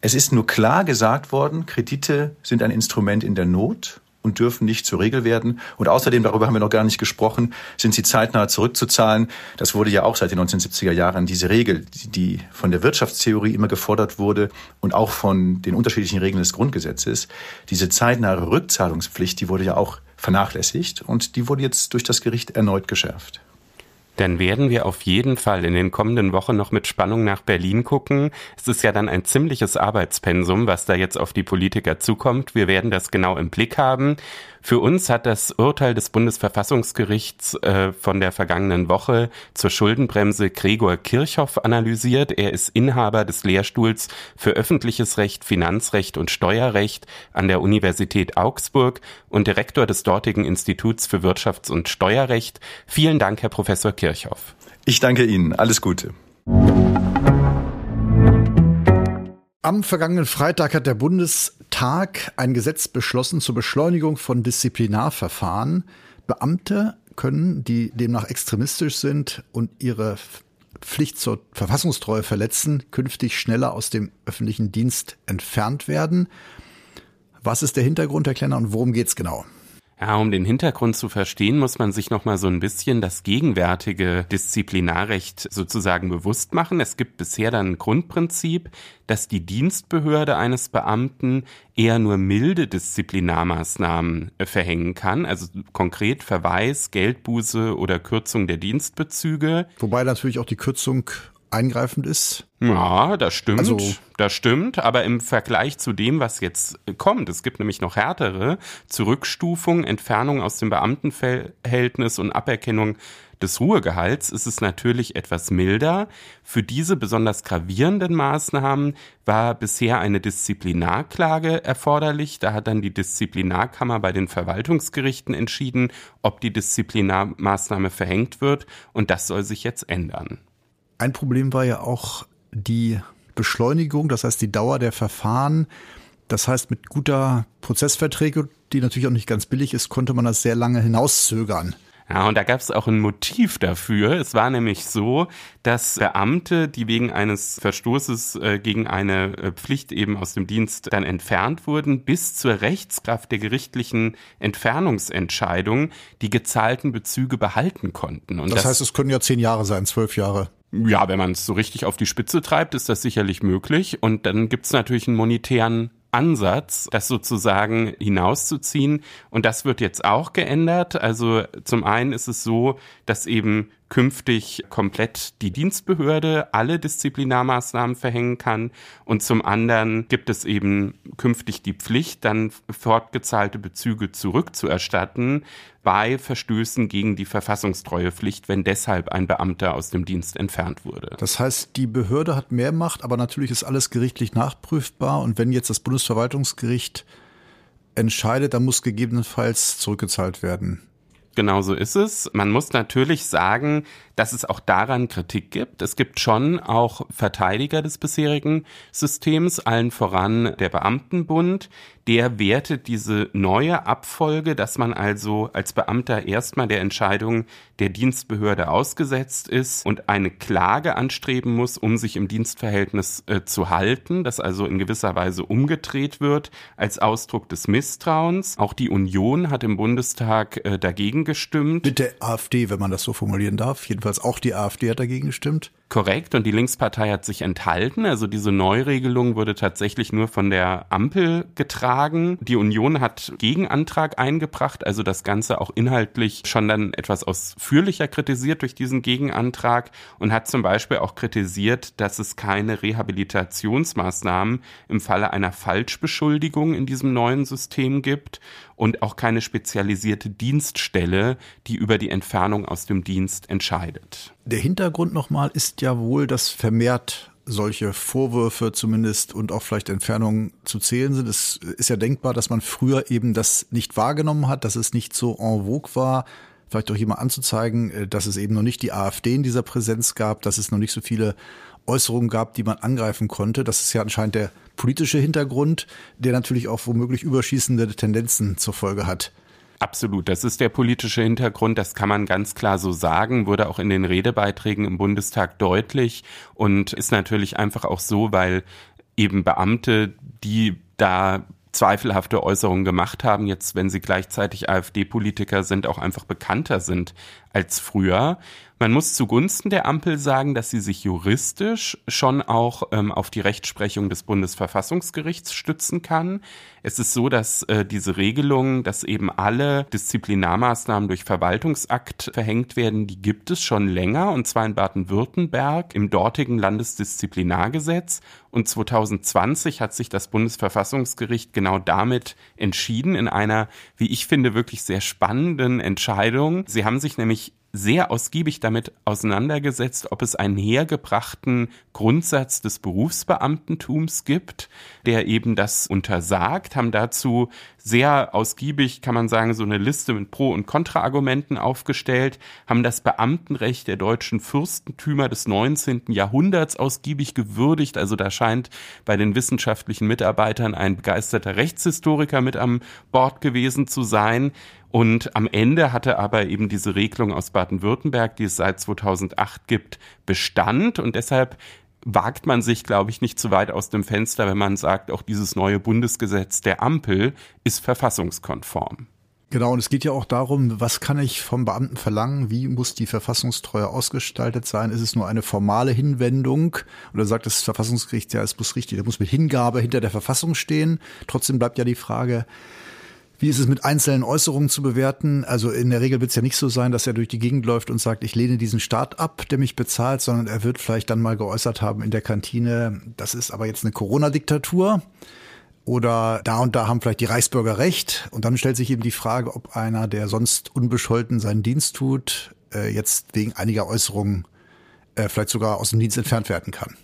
Es ist nur klar gesagt worden, Kredite sind ein Instrument in der Not und dürfen nicht zur Regel werden. Und außerdem, darüber haben wir noch gar nicht gesprochen, sind sie zeitnah zurückzuzahlen. Das wurde ja auch seit den 1970er Jahren diese Regel, die von der Wirtschaftstheorie immer gefordert wurde und auch von den unterschiedlichen Regeln des Grundgesetzes. Diese zeitnahe Rückzahlungspflicht, die wurde ja auch vernachlässigt und die wurde jetzt durch das Gericht erneut geschärft dann werden wir auf jeden Fall in den kommenden Wochen noch mit Spannung nach Berlin gucken. Es ist ja dann ein ziemliches Arbeitspensum, was da jetzt auf die Politiker zukommt. Wir werden das genau im Blick haben. Für uns hat das Urteil des Bundesverfassungsgerichts äh, von der vergangenen Woche zur Schuldenbremse Gregor Kirchhoff analysiert. Er ist Inhaber des Lehrstuhls für öffentliches Recht, Finanzrecht und Steuerrecht an der Universität Augsburg und Direktor des dortigen Instituts für Wirtschafts- und Steuerrecht. Vielen Dank, Herr Professor Kirchhoff. Ich danke Ihnen. Alles Gute. Am vergangenen Freitag hat der Bundestag ein Gesetz beschlossen zur Beschleunigung von Disziplinarverfahren. Beamte können, die demnach extremistisch sind und ihre Pflicht zur Verfassungstreue verletzen, künftig schneller aus dem öffentlichen Dienst entfernt werden. Was ist der Hintergrund, Herr Klenner, und worum geht es genau? Ja, um den Hintergrund zu verstehen, muss man sich noch mal so ein bisschen das gegenwärtige Disziplinarrecht sozusagen bewusst machen. Es gibt bisher dann ein Grundprinzip, dass die Dienstbehörde eines Beamten eher nur milde Disziplinarmaßnahmen äh, verhängen kann, also konkret Verweis, Geldbuße oder Kürzung der Dienstbezüge. Wobei natürlich auch die Kürzung eingreifend ist. Ja, das stimmt. Also, das stimmt. Aber im Vergleich zu dem, was jetzt kommt, es gibt nämlich noch härtere Zurückstufung, Entfernung aus dem Beamtenverhältnis und Aberkennung des Ruhegehalts ist es natürlich etwas milder. Für diese besonders gravierenden Maßnahmen war bisher eine Disziplinarklage erforderlich. Da hat dann die Disziplinarkammer bei den Verwaltungsgerichten entschieden, ob die Disziplinarmaßnahme verhängt wird. Und das soll sich jetzt ändern. Ein Problem war ja auch die Beschleunigung, das heißt die Dauer der Verfahren. Das heißt, mit guter Prozessverträge, die natürlich auch nicht ganz billig ist, konnte man das sehr lange hinauszögern. Ja, und da gab es auch ein Motiv dafür. Es war nämlich so, dass Beamte, die wegen eines Verstoßes äh, gegen eine äh, Pflicht eben aus dem Dienst dann entfernt wurden, bis zur Rechtskraft der gerichtlichen Entfernungsentscheidung die gezahlten Bezüge behalten konnten. Das, das heißt, es können ja zehn Jahre sein, zwölf Jahre. Ja, wenn man es so richtig auf die Spitze treibt, ist das sicherlich möglich. Und dann gibt es natürlich einen monetären Ansatz, das sozusagen hinauszuziehen. Und das wird jetzt auch geändert. Also zum einen ist es so, dass eben künftig komplett die Dienstbehörde alle Disziplinarmaßnahmen verhängen kann. Und zum anderen gibt es eben künftig die Pflicht, dann fortgezahlte Bezüge zurückzuerstatten bei Verstößen gegen die Verfassungstreuepflicht, wenn deshalb ein Beamter aus dem Dienst entfernt wurde. Das heißt, die Behörde hat mehr Macht, aber natürlich ist alles gerichtlich nachprüfbar. Und wenn jetzt das Bundesverwaltungsgericht entscheidet, dann muss gegebenenfalls zurückgezahlt werden. Genau so ist es. Man muss natürlich sagen, dass es auch daran Kritik gibt. Es gibt schon auch Verteidiger des bisherigen Systems, allen voran der Beamtenbund. Der wertet diese neue Abfolge, dass man also als Beamter erstmal der Entscheidung der Dienstbehörde ausgesetzt ist und eine Klage anstreben muss, um sich im Dienstverhältnis äh, zu halten, das also in gewisser Weise umgedreht wird als Ausdruck des Misstrauens. Auch die Union hat im Bundestag äh, dagegen gestimmt. Mit der AfD, wenn man das so formulieren darf. Jedenfalls auch die AfD hat dagegen gestimmt. Korrekt, und die Linkspartei hat sich enthalten. Also diese Neuregelung wurde tatsächlich nur von der Ampel getragen. Die Union hat Gegenantrag eingebracht, also das Ganze auch inhaltlich schon dann etwas ausführlicher kritisiert durch diesen Gegenantrag und hat zum Beispiel auch kritisiert, dass es keine Rehabilitationsmaßnahmen im Falle einer Falschbeschuldigung in diesem neuen System gibt und auch keine spezialisierte Dienststelle, die über die Entfernung aus dem Dienst entscheidet. Der Hintergrund nochmal ist ja wohl, dass vermehrt solche Vorwürfe zumindest und auch vielleicht Entfernungen zu zählen sind. Es ist ja denkbar, dass man früher eben das nicht wahrgenommen hat, dass es nicht so en vogue war, vielleicht auch jemand anzuzeigen, äh, dass es eben noch nicht die AfD in dieser Präsenz gab, dass es noch nicht so viele Äußerungen gab, die man angreifen konnte. Das ist ja anscheinend der politische Hintergrund, der natürlich auch womöglich überschießende Tendenzen zur Folge hat. Absolut, das ist der politische Hintergrund, das kann man ganz klar so sagen, wurde auch in den Redebeiträgen im Bundestag deutlich und ist natürlich einfach auch so, weil eben Beamte, die da zweifelhafte Äußerungen gemacht haben, jetzt wenn sie gleichzeitig AfD-Politiker sind, auch einfach bekannter sind als früher. Man muss zugunsten der Ampel sagen, dass sie sich juristisch schon auch ähm, auf die Rechtsprechung des Bundesverfassungsgerichts stützen kann. Es ist so, dass äh, diese Regelung, dass eben alle Disziplinarmaßnahmen durch Verwaltungsakt verhängt werden, die gibt es schon länger, und zwar in Baden-Württemberg im dortigen Landesdisziplinargesetz. Und 2020 hat sich das Bundesverfassungsgericht genau damit entschieden, in einer, wie ich finde, wirklich sehr spannenden Entscheidung. Sie haben sich nämlich sehr ausgiebig damit auseinandergesetzt, ob es einen hergebrachten Grundsatz des Berufsbeamtentums gibt, der eben das untersagt, haben dazu sehr ausgiebig, kann man sagen, so eine Liste mit Pro- und Kontraargumenten aufgestellt, haben das Beamtenrecht der deutschen Fürstentümer des 19. Jahrhunderts ausgiebig gewürdigt. Also da scheint bei den wissenschaftlichen Mitarbeitern ein begeisterter Rechtshistoriker mit am Bord gewesen zu sein. Und am Ende hatte aber eben diese Regelung aus Baden-Württemberg, die es seit 2008 gibt, Bestand. Und deshalb wagt man sich, glaube ich, nicht zu weit aus dem Fenster, wenn man sagt, auch dieses neue Bundesgesetz der Ampel ist verfassungskonform. Genau, und es geht ja auch darum, was kann ich vom Beamten verlangen? Wie muss die Verfassungstreue ausgestaltet sein? Ist es nur eine formale Hinwendung? Oder sagt das Verfassungsgericht, ja, es muss richtig, da muss mit Hingabe hinter der Verfassung stehen? Trotzdem bleibt ja die Frage, wie ist es mit einzelnen Äußerungen zu bewerten? Also in der Regel wird es ja nicht so sein, dass er durch die Gegend läuft und sagt, ich lehne diesen Staat ab, der mich bezahlt, sondern er wird vielleicht dann mal geäußert haben in der Kantine, das ist aber jetzt eine Corona-Diktatur. Oder da und da haben vielleicht die Reichsbürger recht. Und dann stellt sich eben die Frage, ob einer, der sonst unbescholten seinen Dienst tut, äh, jetzt wegen einiger Äußerungen äh, vielleicht sogar aus dem Dienst entfernt werden kann.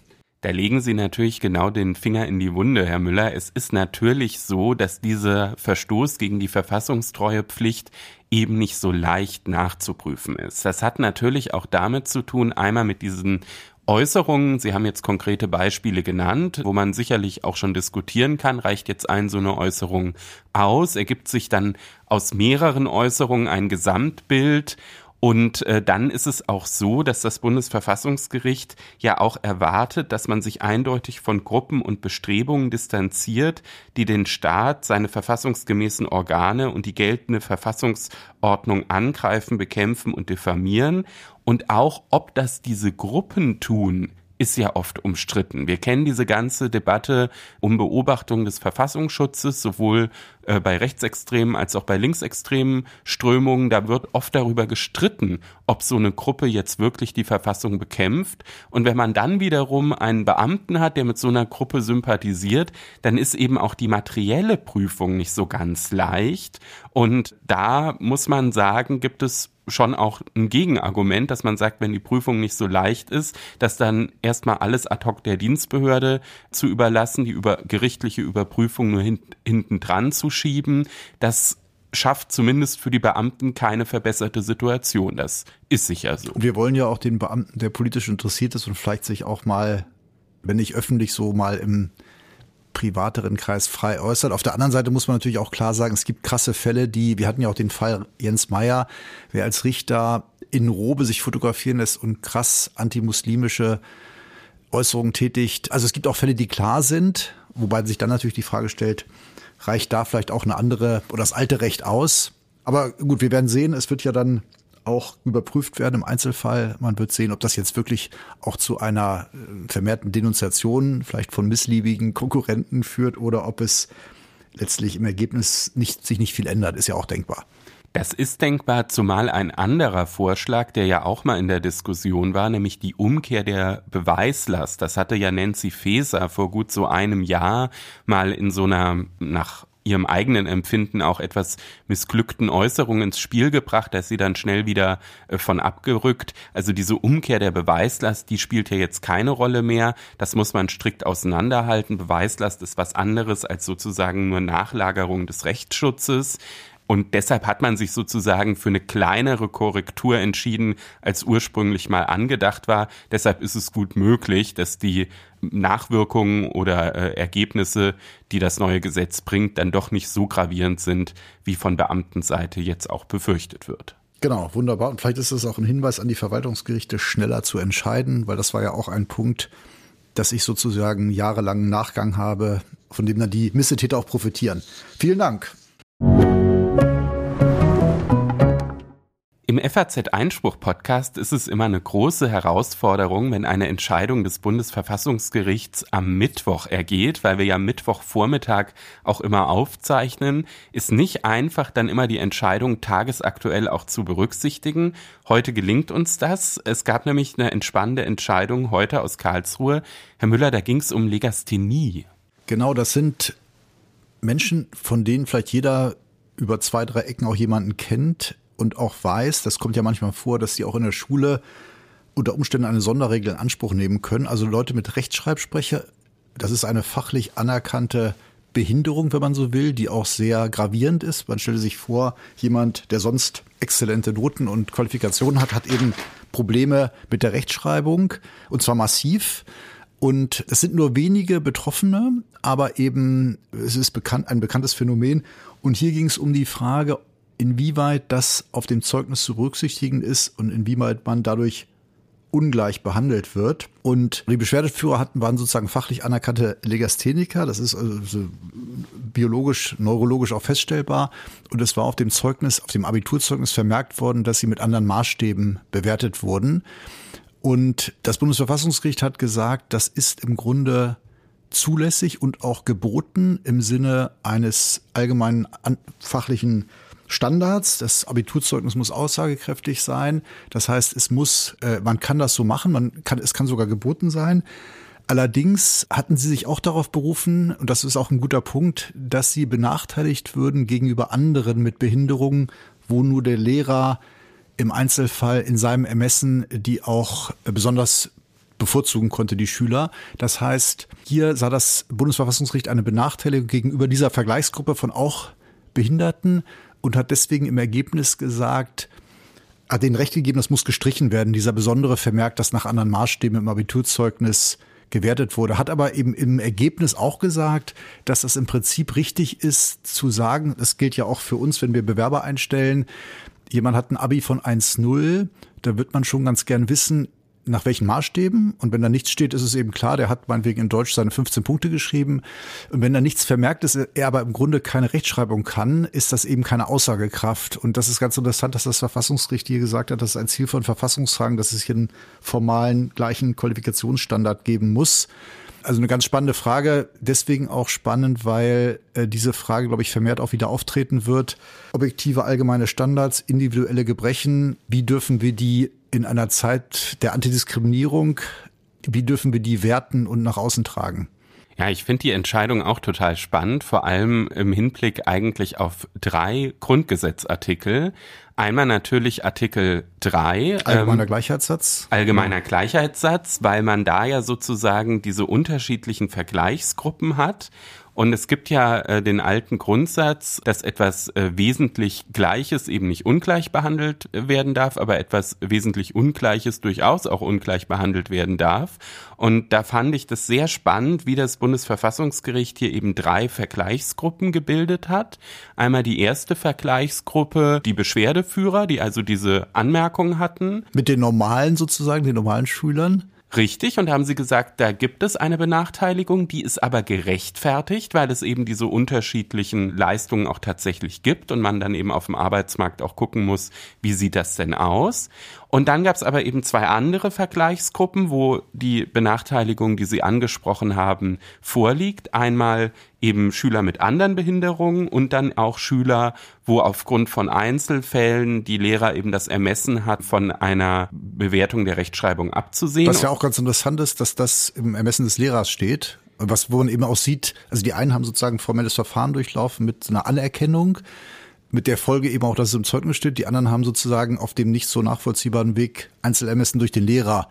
Da legen Sie natürlich genau den Finger in die Wunde, Herr Müller. Es ist natürlich so, dass dieser Verstoß gegen die Verfassungstreuepflicht eben nicht so leicht nachzuprüfen ist. Das hat natürlich auch damit zu tun, einmal mit diesen Äußerungen, Sie haben jetzt konkrete Beispiele genannt, wo man sicherlich auch schon diskutieren kann, reicht jetzt ein so eine Äußerung aus, ergibt sich dann aus mehreren Äußerungen ein Gesamtbild und äh, dann ist es auch so, dass das Bundesverfassungsgericht ja auch erwartet, dass man sich eindeutig von Gruppen und Bestrebungen distanziert, die den Staat, seine verfassungsgemäßen Organe und die geltende Verfassungsordnung angreifen, bekämpfen und diffamieren. Und auch, ob das diese Gruppen tun, ist ja oft umstritten. Wir kennen diese ganze Debatte um Beobachtung des Verfassungsschutzes, sowohl äh, bei rechtsextremen als auch bei linksextremen Strömungen. Da wird oft darüber gestritten, ob so eine Gruppe jetzt wirklich die Verfassung bekämpft. Und wenn man dann wiederum einen Beamten hat, der mit so einer Gruppe sympathisiert, dann ist eben auch die materielle Prüfung nicht so ganz leicht. Und da muss man sagen, gibt es schon auch ein Gegenargument, dass man sagt, wenn die Prüfung nicht so leicht ist, dass dann erstmal alles ad hoc der Dienstbehörde zu überlassen, die über gerichtliche Überprüfung nur hin, hinten dran zu schieben. Das schafft zumindest für die Beamten keine verbesserte Situation. Das ist sicher so. Wir wollen ja auch den Beamten, der politisch interessiert ist und vielleicht sich auch mal, wenn nicht öffentlich so mal im privateren Kreis frei äußert. Auf der anderen Seite muss man natürlich auch klar sagen, es gibt krasse Fälle, die, wir hatten ja auch den Fall Jens Meyer, wer als Richter in Robe sich fotografieren lässt und krass antimuslimische Äußerungen tätigt. Also es gibt auch Fälle, die klar sind, wobei sich dann natürlich die Frage stellt, reicht da vielleicht auch eine andere oder das alte Recht aus? Aber gut, wir werden sehen, es wird ja dann auch überprüft werden im Einzelfall. Man wird sehen, ob das jetzt wirklich auch zu einer äh, vermehrten Denunziation vielleicht von missliebigen Konkurrenten führt oder ob es letztlich im Ergebnis nicht, sich nicht viel ändert, ist ja auch denkbar. Das ist denkbar, zumal ein anderer Vorschlag, der ja auch mal in der Diskussion war, nämlich die Umkehr der Beweislast. Das hatte ja Nancy Faeser vor gut so einem Jahr mal in so einer nach ihrem eigenen Empfinden auch etwas missglückten Äußerungen ins Spiel gebracht, dass sie dann schnell wieder äh, von abgerückt. Also diese Umkehr der Beweislast, die spielt ja jetzt keine Rolle mehr. Das muss man strikt auseinanderhalten. Beweislast ist was anderes als sozusagen nur Nachlagerung des Rechtsschutzes. Und deshalb hat man sich sozusagen für eine kleinere Korrektur entschieden, als ursprünglich mal angedacht war. Deshalb ist es gut möglich, dass die Nachwirkungen oder äh, Ergebnisse, die das neue Gesetz bringt, dann doch nicht so gravierend sind, wie von Beamtenseite jetzt auch befürchtet wird. Genau, wunderbar. Und vielleicht ist es auch ein Hinweis an die Verwaltungsgerichte, schneller zu entscheiden, weil das war ja auch ein Punkt, dass ich sozusagen jahrelang Nachgang habe, von dem dann die Missetäter auch profitieren. Vielen Dank. Im FAZ-Einspruch-Podcast ist es immer eine große Herausforderung, wenn eine Entscheidung des Bundesverfassungsgerichts am Mittwoch ergeht, weil wir ja Mittwochvormittag auch immer aufzeichnen, ist nicht einfach, dann immer die Entscheidung tagesaktuell auch zu berücksichtigen. Heute gelingt uns das. Es gab nämlich eine entspannende Entscheidung heute aus Karlsruhe. Herr Müller, da ging es um Legasthenie. Genau, das sind Menschen, von denen vielleicht jeder über zwei, drei Ecken auch jemanden kennt, und auch weiß, das kommt ja manchmal vor, dass sie auch in der Schule unter Umständen eine Sonderregel in Anspruch nehmen können. Also Leute mit Rechtschreibsprecher, das ist eine fachlich anerkannte Behinderung, wenn man so will, die auch sehr gravierend ist. Man stelle sich vor, jemand, der sonst exzellente Noten und Qualifikationen hat, hat eben Probleme mit der Rechtschreibung und zwar massiv. Und es sind nur wenige Betroffene, aber eben es ist bekannt, ein bekanntes Phänomen. Und hier ging es um die Frage, inwieweit das auf dem Zeugnis zu berücksichtigen ist und inwieweit man dadurch ungleich behandelt wird. Und die Beschwerdeführer hatten, waren sozusagen fachlich anerkannte Legastheniker. Das ist also biologisch, neurologisch auch feststellbar. Und es war auf dem Zeugnis, auf dem Abiturzeugnis vermerkt worden, dass sie mit anderen Maßstäben bewertet wurden. Und das Bundesverfassungsgericht hat gesagt, das ist im Grunde zulässig und auch geboten im Sinne eines allgemeinen fachlichen Standards. Das Abiturzeugnis muss aussagekräftig sein. Das heißt, es muss, äh, man kann das so machen, man kann, es kann sogar geboten sein. Allerdings hatten sie sich auch darauf berufen, und das ist auch ein guter Punkt, dass sie benachteiligt würden gegenüber anderen mit Behinderungen, wo nur der Lehrer im Einzelfall in seinem Ermessen die auch besonders bevorzugen konnte, die Schüler. Das heißt, hier sah das Bundesverfassungsgericht eine Benachteiligung gegenüber dieser Vergleichsgruppe von auch Behinderten und hat deswegen im Ergebnis gesagt, hat den Recht gegeben, das muss gestrichen werden, dieser besondere Vermerk, das nach anderen Maßstäben im Abiturzeugnis gewertet wurde, hat aber eben im Ergebnis auch gesagt, dass es im Prinzip richtig ist zu sagen, das gilt ja auch für uns, wenn wir Bewerber einstellen, jemand hat ein Abi von 1,0, da wird man schon ganz gern wissen, nach welchen Maßstäben. Und wenn da nichts steht, ist es eben klar, der hat meinetwegen in Deutsch seine 15 Punkte geschrieben. Und wenn da nichts vermerkt ist, er aber im Grunde keine Rechtschreibung kann, ist das eben keine Aussagekraft. Und das ist ganz interessant, dass das Verfassungsgericht hier gesagt hat, dass es ein Ziel von Verfassungsfragen, dass es hier einen formalen gleichen Qualifikationsstandard geben muss. Also eine ganz spannende Frage, deswegen auch spannend, weil äh, diese Frage, glaube ich, vermehrt auch wieder auftreten wird. Objektive allgemeine Standards, individuelle Gebrechen, wie dürfen wir die in einer Zeit der Antidiskriminierung, wie dürfen wir die werten und nach außen tragen? Ja, ich finde die Entscheidung auch total spannend, vor allem im Hinblick eigentlich auf drei Grundgesetzartikel. Einmal natürlich Artikel 3. Allgemeiner ähm, Gleichheitssatz. Allgemeiner Gleichheitssatz, weil man da ja sozusagen diese unterschiedlichen Vergleichsgruppen hat und es gibt ja äh, den alten Grundsatz, dass etwas äh, wesentlich Gleiches eben nicht ungleich behandelt äh, werden darf, aber etwas wesentlich Ungleiches durchaus auch ungleich behandelt werden darf. Und da fand ich das sehr spannend, wie das Bundesverfassungsgericht hier eben drei Vergleichsgruppen gebildet hat. Einmal die erste Vergleichsgruppe, die Beschwerdeführer, die also diese Anmerkungen hatten. Mit den normalen sozusagen, den normalen Schülern? Richtig, und haben sie gesagt, da gibt es eine Benachteiligung, die ist aber gerechtfertigt, weil es eben diese unterschiedlichen Leistungen auch tatsächlich gibt und man dann eben auf dem Arbeitsmarkt auch gucken muss, wie sieht das denn aus. Und dann gab es aber eben zwei andere Vergleichsgruppen, wo die Benachteiligung, die Sie angesprochen haben, vorliegt. Einmal eben Schüler mit anderen Behinderungen und dann auch Schüler, wo aufgrund von Einzelfällen die Lehrer eben das Ermessen hat, von einer Bewertung der Rechtschreibung abzusehen. Was ja auch ganz interessant ist, dass das im Ermessen des Lehrers steht. Was, wo man eben auch sieht, also die einen haben sozusagen formelles Verfahren durchlaufen mit einer Anerkennung mit der Folge eben auch, dass es im Zeugnis steht. Die anderen haben sozusagen auf dem nicht so nachvollziehbaren Weg Einzelermessen durch den Lehrer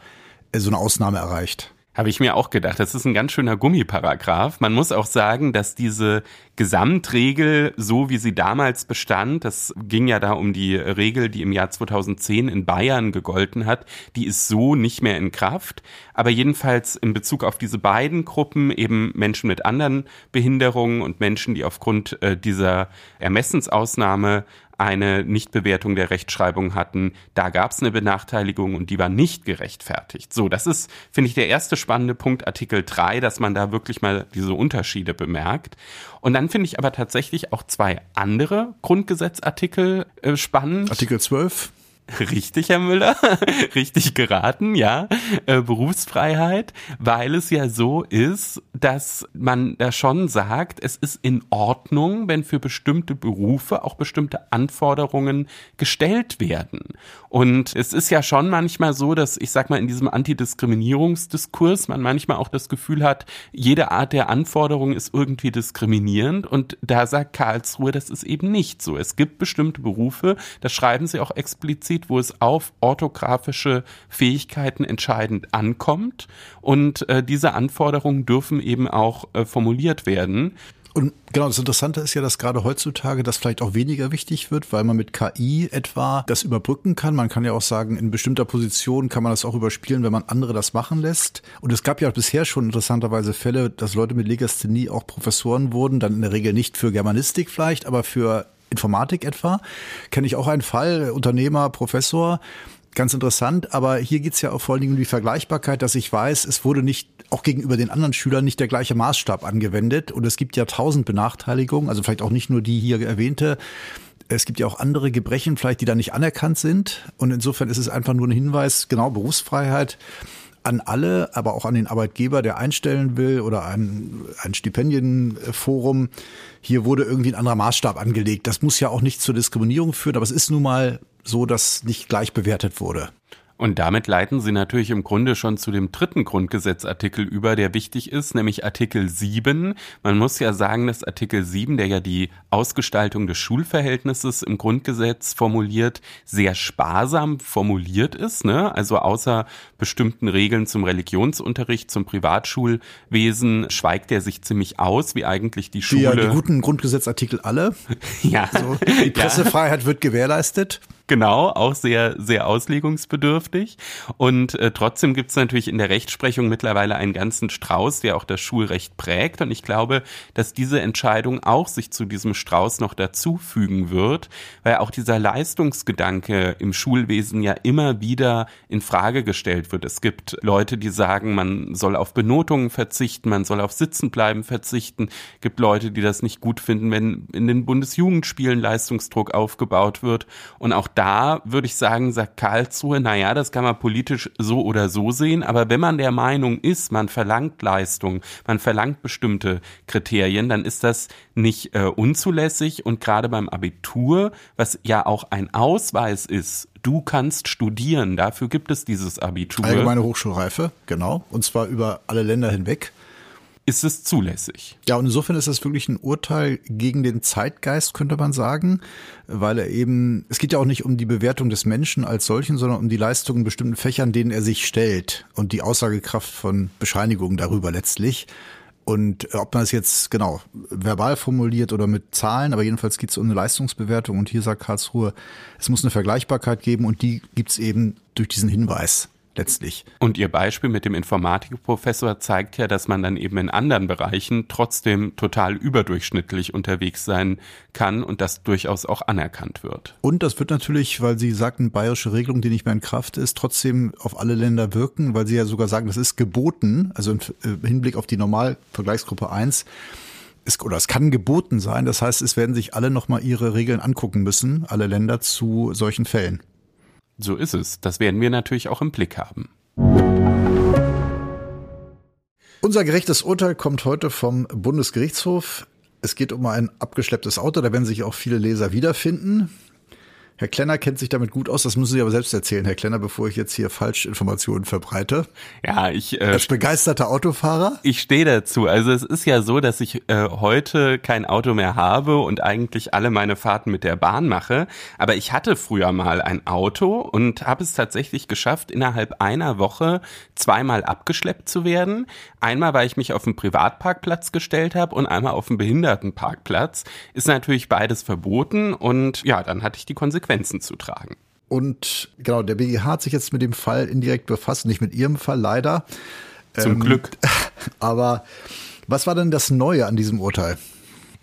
äh, so eine Ausnahme erreicht. Habe ich mir auch gedacht. Das ist ein ganz schöner Gummiparagraph. Man muss auch sagen, dass diese Gesamtregel, so wie sie damals bestand, das ging ja da um die Regel, die im Jahr 2010 in Bayern gegolten hat, die ist so nicht mehr in Kraft. Aber jedenfalls in Bezug auf diese beiden Gruppen, eben Menschen mit anderen Behinderungen und Menschen, die aufgrund äh, dieser Ermessensausnahme eine Nichtbewertung der Rechtschreibung hatten. Da gab es eine Benachteiligung und die war nicht gerechtfertigt. So, das ist, finde ich, der erste spannende Punkt, Artikel 3, dass man da wirklich mal diese Unterschiede bemerkt. Und dann finde ich aber tatsächlich auch zwei andere Grundgesetzartikel äh, spannend. Artikel 12. Richtig, Herr Müller, richtig geraten, ja, äh, Berufsfreiheit, weil es ja so ist, dass man da schon sagt, es ist in Ordnung, wenn für bestimmte Berufe auch bestimmte Anforderungen gestellt werden. Und es ist ja schon manchmal so, dass ich sag mal in diesem Antidiskriminierungsdiskurs man manchmal auch das Gefühl hat, jede Art der Anforderung ist irgendwie diskriminierend und da sagt Karlsruhe, das ist eben nicht so. Es gibt bestimmte Berufe, das schreiben sie auch explizit, wo es auf orthografische Fähigkeiten entscheidend ankommt und äh, diese Anforderungen dürfen eben auch äh, formuliert werden. Und genau, das Interessante ist ja, dass gerade heutzutage das vielleicht auch weniger wichtig wird, weil man mit KI etwa das überbrücken kann. Man kann ja auch sagen, in bestimmter Position kann man das auch überspielen, wenn man andere das machen lässt. Und es gab ja bisher schon interessanterweise Fälle, dass Leute mit Legasthenie auch Professoren wurden, dann in der Regel nicht für Germanistik vielleicht, aber für Informatik etwa. Kenne ich auch einen Fall, Unternehmer, Professor, ganz interessant, aber hier geht's ja auch vor allen Dingen um die Vergleichbarkeit, dass ich weiß, es wurde nicht auch gegenüber den anderen Schülern nicht der gleiche Maßstab angewendet und es gibt ja tausend Benachteiligungen, also vielleicht auch nicht nur die hier erwähnte. Es gibt ja auch andere Gebrechen, vielleicht die da nicht anerkannt sind. Und insofern ist es einfach nur ein Hinweis, genau Berufsfreiheit an alle, aber auch an den Arbeitgeber, der einstellen will oder ein, ein Stipendienforum. Hier wurde irgendwie ein anderer Maßstab angelegt. Das muss ja auch nicht zur Diskriminierung führen, aber es ist nun mal so, dass nicht gleich bewertet wurde. Und damit leiten Sie natürlich im Grunde schon zu dem dritten Grundgesetzartikel über, der wichtig ist, nämlich Artikel 7. Man muss ja sagen, dass Artikel 7, der ja die Ausgestaltung des Schulverhältnisses im Grundgesetz formuliert, sehr sparsam formuliert ist. Ne? Also außer bestimmten Regeln zum Religionsunterricht, zum Privatschulwesen schweigt er sich ziemlich aus, wie eigentlich die Schule. Ja, die guten Grundgesetzartikel alle. ja. Also, die Pressefreiheit ja. wird gewährleistet. Genau, auch sehr, sehr auslegungsbedürftig. Und äh, trotzdem gibt es natürlich in der Rechtsprechung mittlerweile einen ganzen Strauß, der auch das Schulrecht prägt. Und ich glaube, dass diese Entscheidung auch sich zu diesem Strauß noch dazufügen wird, weil auch dieser Leistungsgedanke im Schulwesen ja immer wieder in Frage gestellt wird. Es gibt Leute, die sagen, man soll auf Benotungen verzichten, man soll auf Sitzenbleiben verzichten. Es gibt Leute, die das nicht gut finden, wenn in den Bundesjugendspielen Leistungsdruck aufgebaut wird. Und auch da würde ich sagen, sagt Karlsruhe, naja, das kann man politisch so oder so sehen, aber wenn man der Meinung ist, man verlangt Leistung, man verlangt bestimmte Kriterien, dann ist das nicht äh, unzulässig. Und gerade beim Abitur, was ja auch ein Ausweis ist, du kannst studieren, dafür gibt es dieses Abitur. Allgemeine Hochschulreife, genau, und zwar über alle Länder hinweg ist es zulässig. Ja, und insofern ist das wirklich ein Urteil gegen den Zeitgeist, könnte man sagen, weil er eben, es geht ja auch nicht um die Bewertung des Menschen als solchen, sondern um die Leistungen in bestimmten Fächern, denen er sich stellt und die Aussagekraft von Bescheinigungen darüber letztlich. Und äh, ob man es jetzt genau verbal formuliert oder mit Zahlen, aber jedenfalls geht es um eine Leistungsbewertung und hier sagt Karlsruhe, es muss eine Vergleichbarkeit geben und die gibt es eben durch diesen Hinweis. Letztlich. Und Ihr Beispiel mit dem Informatikprofessor zeigt ja, dass man dann eben in anderen Bereichen trotzdem total überdurchschnittlich unterwegs sein kann und das durchaus auch anerkannt wird. Und das wird natürlich, weil Sie sagten, bayerische Regelung, die nicht mehr in Kraft ist, trotzdem auf alle Länder wirken, weil Sie ja sogar sagen, das ist geboten, also im äh, Hinblick auf die Normalvergleichsgruppe 1 ist, oder es kann geboten sein. Das heißt, es werden sich alle nochmal ihre Regeln angucken müssen, alle Länder zu solchen Fällen. So ist es. Das werden wir natürlich auch im Blick haben. Unser gerechtes Urteil kommt heute vom Bundesgerichtshof. Es geht um ein abgeschlepptes Auto, da werden sich auch viele Leser wiederfinden. Herr Klenner kennt sich damit gut aus, das müssen Sie aber selbst erzählen, Herr Klenner, bevor ich jetzt hier Falschinformationen verbreite. Ja, ich äh, als begeisterter Autofahrer. Ich stehe dazu. Also es ist ja so, dass ich äh, heute kein Auto mehr habe und eigentlich alle meine Fahrten mit der Bahn mache. Aber ich hatte früher mal ein Auto und habe es tatsächlich geschafft, innerhalb einer Woche zweimal abgeschleppt zu werden. Einmal, weil ich mich auf einen Privatparkplatz gestellt habe und einmal auf einen Behindertenparkplatz. Ist natürlich beides verboten und ja, dann hatte ich die Konsequenzen Konsequenzen zu tragen. Und genau, der BGH hat sich jetzt mit dem Fall indirekt befasst, nicht mit Ihrem Fall leider. Zum ähm, Glück. Aber was war denn das Neue an diesem Urteil?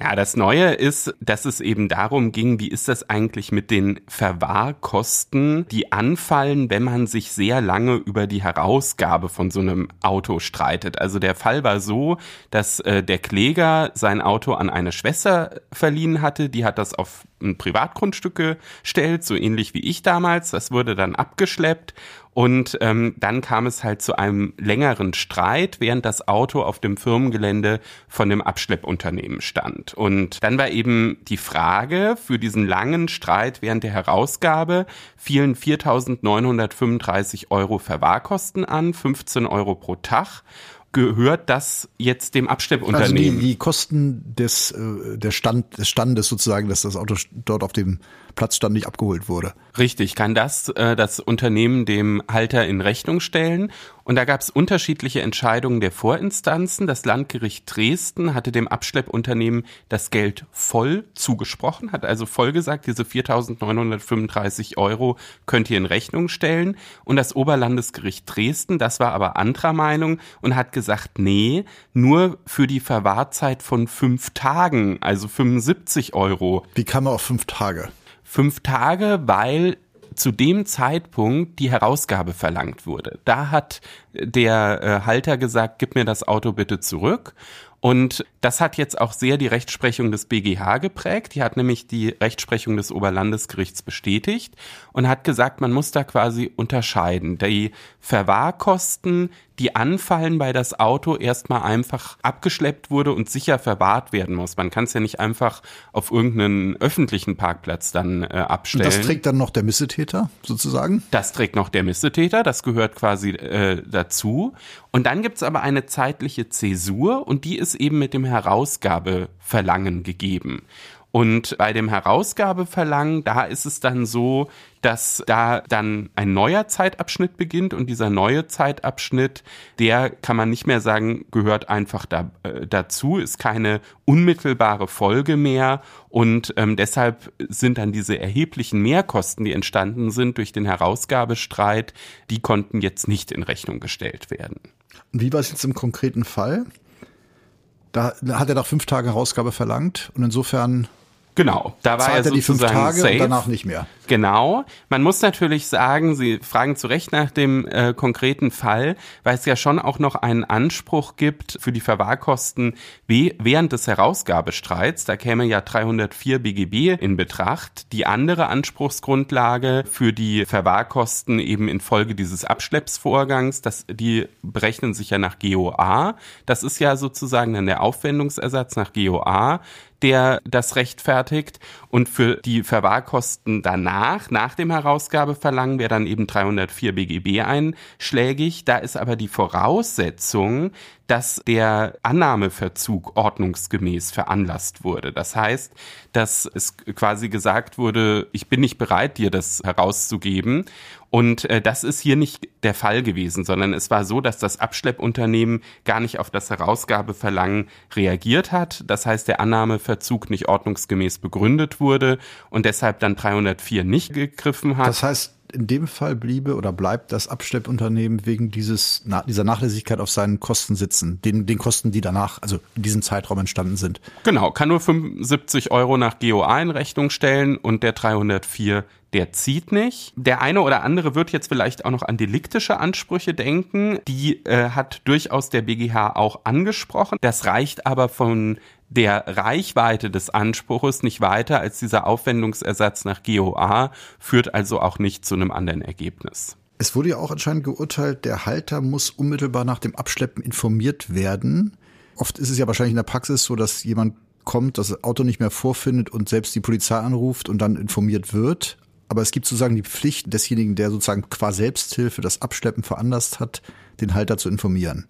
Ja, das Neue ist, dass es eben darum ging, wie ist das eigentlich mit den Verwahrkosten, die anfallen, wenn man sich sehr lange über die Herausgabe von so einem Auto streitet. Also der Fall war so, dass äh, der Kläger sein Auto an eine Schwester verliehen hatte, die hat das auf ein Privatgrundstück gestellt, so ähnlich wie ich damals. Das wurde dann abgeschleppt und ähm, dann kam es halt zu einem längeren Streit, während das Auto auf dem Firmengelände von dem Abschleppunternehmen stand. Und dann war eben die Frage für diesen langen Streit während der Herausgabe fielen 4.935 Euro Verwahrkosten an, 15 Euro pro Tag gehört das jetzt dem Abschleppunternehmen? Also die, die Kosten des, äh, der Stand, des Standes sozusagen, dass das Auto dort auf dem Platzstand nicht abgeholt wurde. Richtig, kann das äh, das Unternehmen dem Halter in Rechnung stellen. Und da gab es unterschiedliche Entscheidungen der Vorinstanzen. Das Landgericht Dresden hatte dem Abschleppunternehmen das Geld voll zugesprochen, hat also voll gesagt, diese 4.935 Euro könnt ihr in Rechnung stellen. Und das Oberlandesgericht Dresden, das war aber anderer Meinung und hat gesagt, nee, nur für die Verwahrzeit von fünf Tagen, also 75 Euro. Wie kam er auf fünf Tage? fünf Tage, weil zu dem Zeitpunkt die Herausgabe verlangt wurde. Da hat der äh, Halter gesagt, gib mir das Auto bitte zurück. Und das hat jetzt auch sehr die Rechtsprechung des BGH geprägt. Die hat nämlich die Rechtsprechung des Oberlandesgerichts bestätigt und hat gesagt, man muss da quasi unterscheiden. Die Verwahrkosten, die anfallen, weil das Auto erstmal einfach abgeschleppt wurde und sicher verwahrt werden muss. Man kann es ja nicht einfach auf irgendeinen öffentlichen Parkplatz dann äh, abstellen. Und das trägt dann noch der Missetäter sozusagen? Das trägt noch der Missetäter, das gehört quasi äh, dazu. Und dann gibt's aber eine zeitliche Zäsur und die ist eben mit dem Herausgabeverlangen gegeben. Und bei dem Herausgabeverlangen, da ist es dann so, dass da dann ein neuer Zeitabschnitt beginnt und dieser neue Zeitabschnitt, der kann man nicht mehr sagen, gehört einfach da, äh, dazu, ist keine unmittelbare Folge mehr und ähm, deshalb sind dann diese erheblichen Mehrkosten, die entstanden sind durch den Herausgabestreit, die konnten jetzt nicht in Rechnung gestellt werden. Wie war es jetzt im konkreten Fall? Da hat er nach fünf Tagen Herausgabe verlangt und insofern Genau, da war er, er die fünf Tage safe. und danach nicht mehr. Genau. Man muss natürlich sagen, Sie fragen zu Recht nach dem äh, konkreten Fall, weil es ja schon auch noch einen Anspruch gibt für die Verwahrkosten während des Herausgabestreits. Da käme ja 304 BGB in Betracht. Die andere Anspruchsgrundlage für die Verwahrkosten eben infolge dieses Abschleppsvorgangs, das, die berechnen sich ja nach GOA. Das ist ja sozusagen dann der Aufwendungsersatz nach GOA der das rechtfertigt. Und für die Verwahrkosten danach, nach dem Herausgabeverlangen, wäre dann eben 304 BGB einschlägig. Da ist aber die Voraussetzung, dass der Annahmeverzug ordnungsgemäß veranlasst wurde. Das heißt, dass es quasi gesagt wurde, ich bin nicht bereit, dir das herauszugeben. Und äh, das ist hier nicht der Fall gewesen, sondern es war so, dass das Abschleppunternehmen gar nicht auf das Herausgabeverlangen reagiert hat. Das heißt, der Annahmeverzug nicht ordnungsgemäß begründet wurde und deshalb dann 304 nicht gegriffen hat. Das heißt, in dem Fall bliebe oder bleibt das Abschleppunternehmen wegen dieses, dieser Nachlässigkeit auf seinen Kosten sitzen, den, den Kosten, die danach, also in diesem Zeitraum entstanden sind. Genau, kann nur 75 Euro nach GOA in Rechnung stellen und der 304 der zieht nicht. Der eine oder andere wird jetzt vielleicht auch noch an deliktische Ansprüche denken. Die äh, hat durchaus der BGH auch angesprochen. Das reicht aber von der Reichweite des Anspruches nicht weiter als dieser Aufwendungsersatz nach GOA, führt also auch nicht zu einem anderen Ergebnis. Es wurde ja auch anscheinend geurteilt, der Halter muss unmittelbar nach dem Abschleppen informiert werden. Oft ist es ja wahrscheinlich in der Praxis so, dass jemand kommt, das Auto nicht mehr vorfindet und selbst die Polizei anruft und dann informiert wird. Aber es gibt sozusagen die Pflicht desjenigen, der sozusagen qua Selbsthilfe das Abschleppen veranlasst hat, den Halter zu informieren.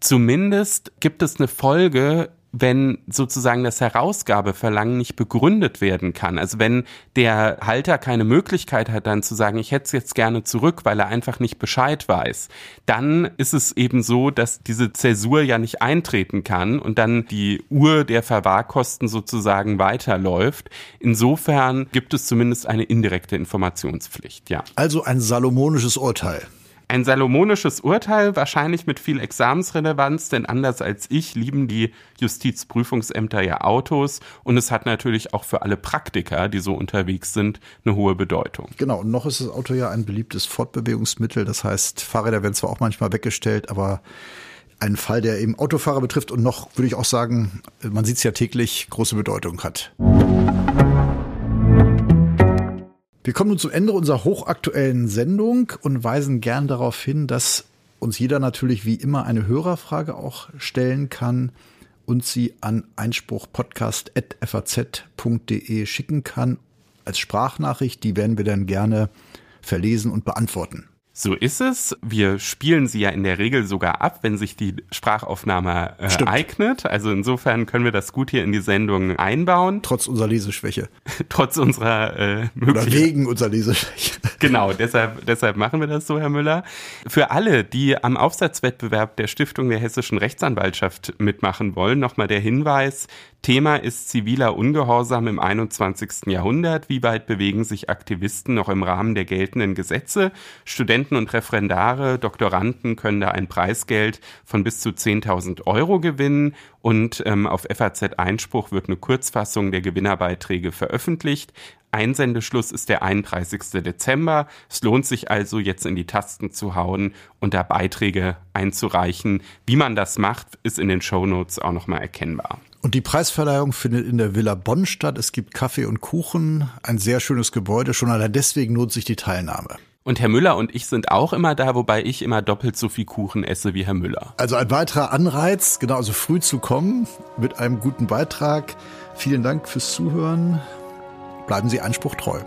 Zumindest gibt es eine Folge wenn sozusagen das Herausgabeverlangen nicht begründet werden kann. Also wenn der Halter keine Möglichkeit hat, dann zu sagen, ich hätte es jetzt gerne zurück, weil er einfach nicht Bescheid weiß, dann ist es eben so, dass diese Zäsur ja nicht eintreten kann und dann die Uhr der Verwahrkosten sozusagen weiterläuft. Insofern gibt es zumindest eine indirekte Informationspflicht, ja. Also ein salomonisches Urteil. Ein salomonisches Urteil, wahrscheinlich mit viel Examensrelevanz, denn anders als ich lieben die Justizprüfungsämter ja Autos und es hat natürlich auch für alle Praktiker, die so unterwegs sind, eine hohe Bedeutung. Genau, und noch ist das Auto ja ein beliebtes Fortbewegungsmittel, das heißt, Fahrräder werden zwar auch manchmal weggestellt, aber ein Fall, der eben Autofahrer betrifft und noch, würde ich auch sagen, man sieht es ja täglich, große Bedeutung hat. Wir kommen nun zum Ende unserer hochaktuellen Sendung und weisen gern darauf hin, dass uns jeder natürlich wie immer eine Hörerfrage auch stellen kann und sie an einspruchpodcast.faz.de schicken kann als Sprachnachricht. Die werden wir dann gerne verlesen und beantworten. So ist es. Wir spielen sie ja in der Regel sogar ab, wenn sich die Sprachaufnahme äh, eignet. Also insofern können wir das gut hier in die Sendung einbauen. Trotz unserer Leseschwäche. Trotz unserer äh, Oder wegen unserer Leseschwäche. Genau, deshalb, deshalb machen wir das so, Herr Müller. Für alle, die am Aufsatzwettbewerb der Stiftung der Hessischen Rechtsanwaltschaft mitmachen wollen, nochmal der Hinweis, Thema ist ziviler Ungehorsam im 21. Jahrhundert. Wie weit bewegen sich Aktivisten noch im Rahmen der geltenden Gesetze? Studenten und Referendare, Doktoranden können da ein Preisgeld von bis zu 10.000 Euro gewinnen und ähm, auf FAZ Einspruch wird eine Kurzfassung der Gewinnerbeiträge veröffentlicht. Einsendeschluss ist der 31. Dezember. Es lohnt sich also jetzt in die Tasten zu hauen und da Beiträge einzureichen. Wie man das macht, ist in den Shownotes auch nochmal erkennbar. Und die Preisverleihung findet in der Villa Bonn statt. Es gibt Kaffee und Kuchen, ein sehr schönes Gebäude. Schon allein deswegen lohnt sich die Teilnahme. Und Herr Müller und ich sind auch immer da, wobei ich immer doppelt so viel Kuchen esse wie Herr Müller. Also ein weiterer Anreiz, genau, also früh zu kommen mit einem guten Beitrag. Vielen Dank fürs Zuhören. Bleiben Sie Anspruch treu.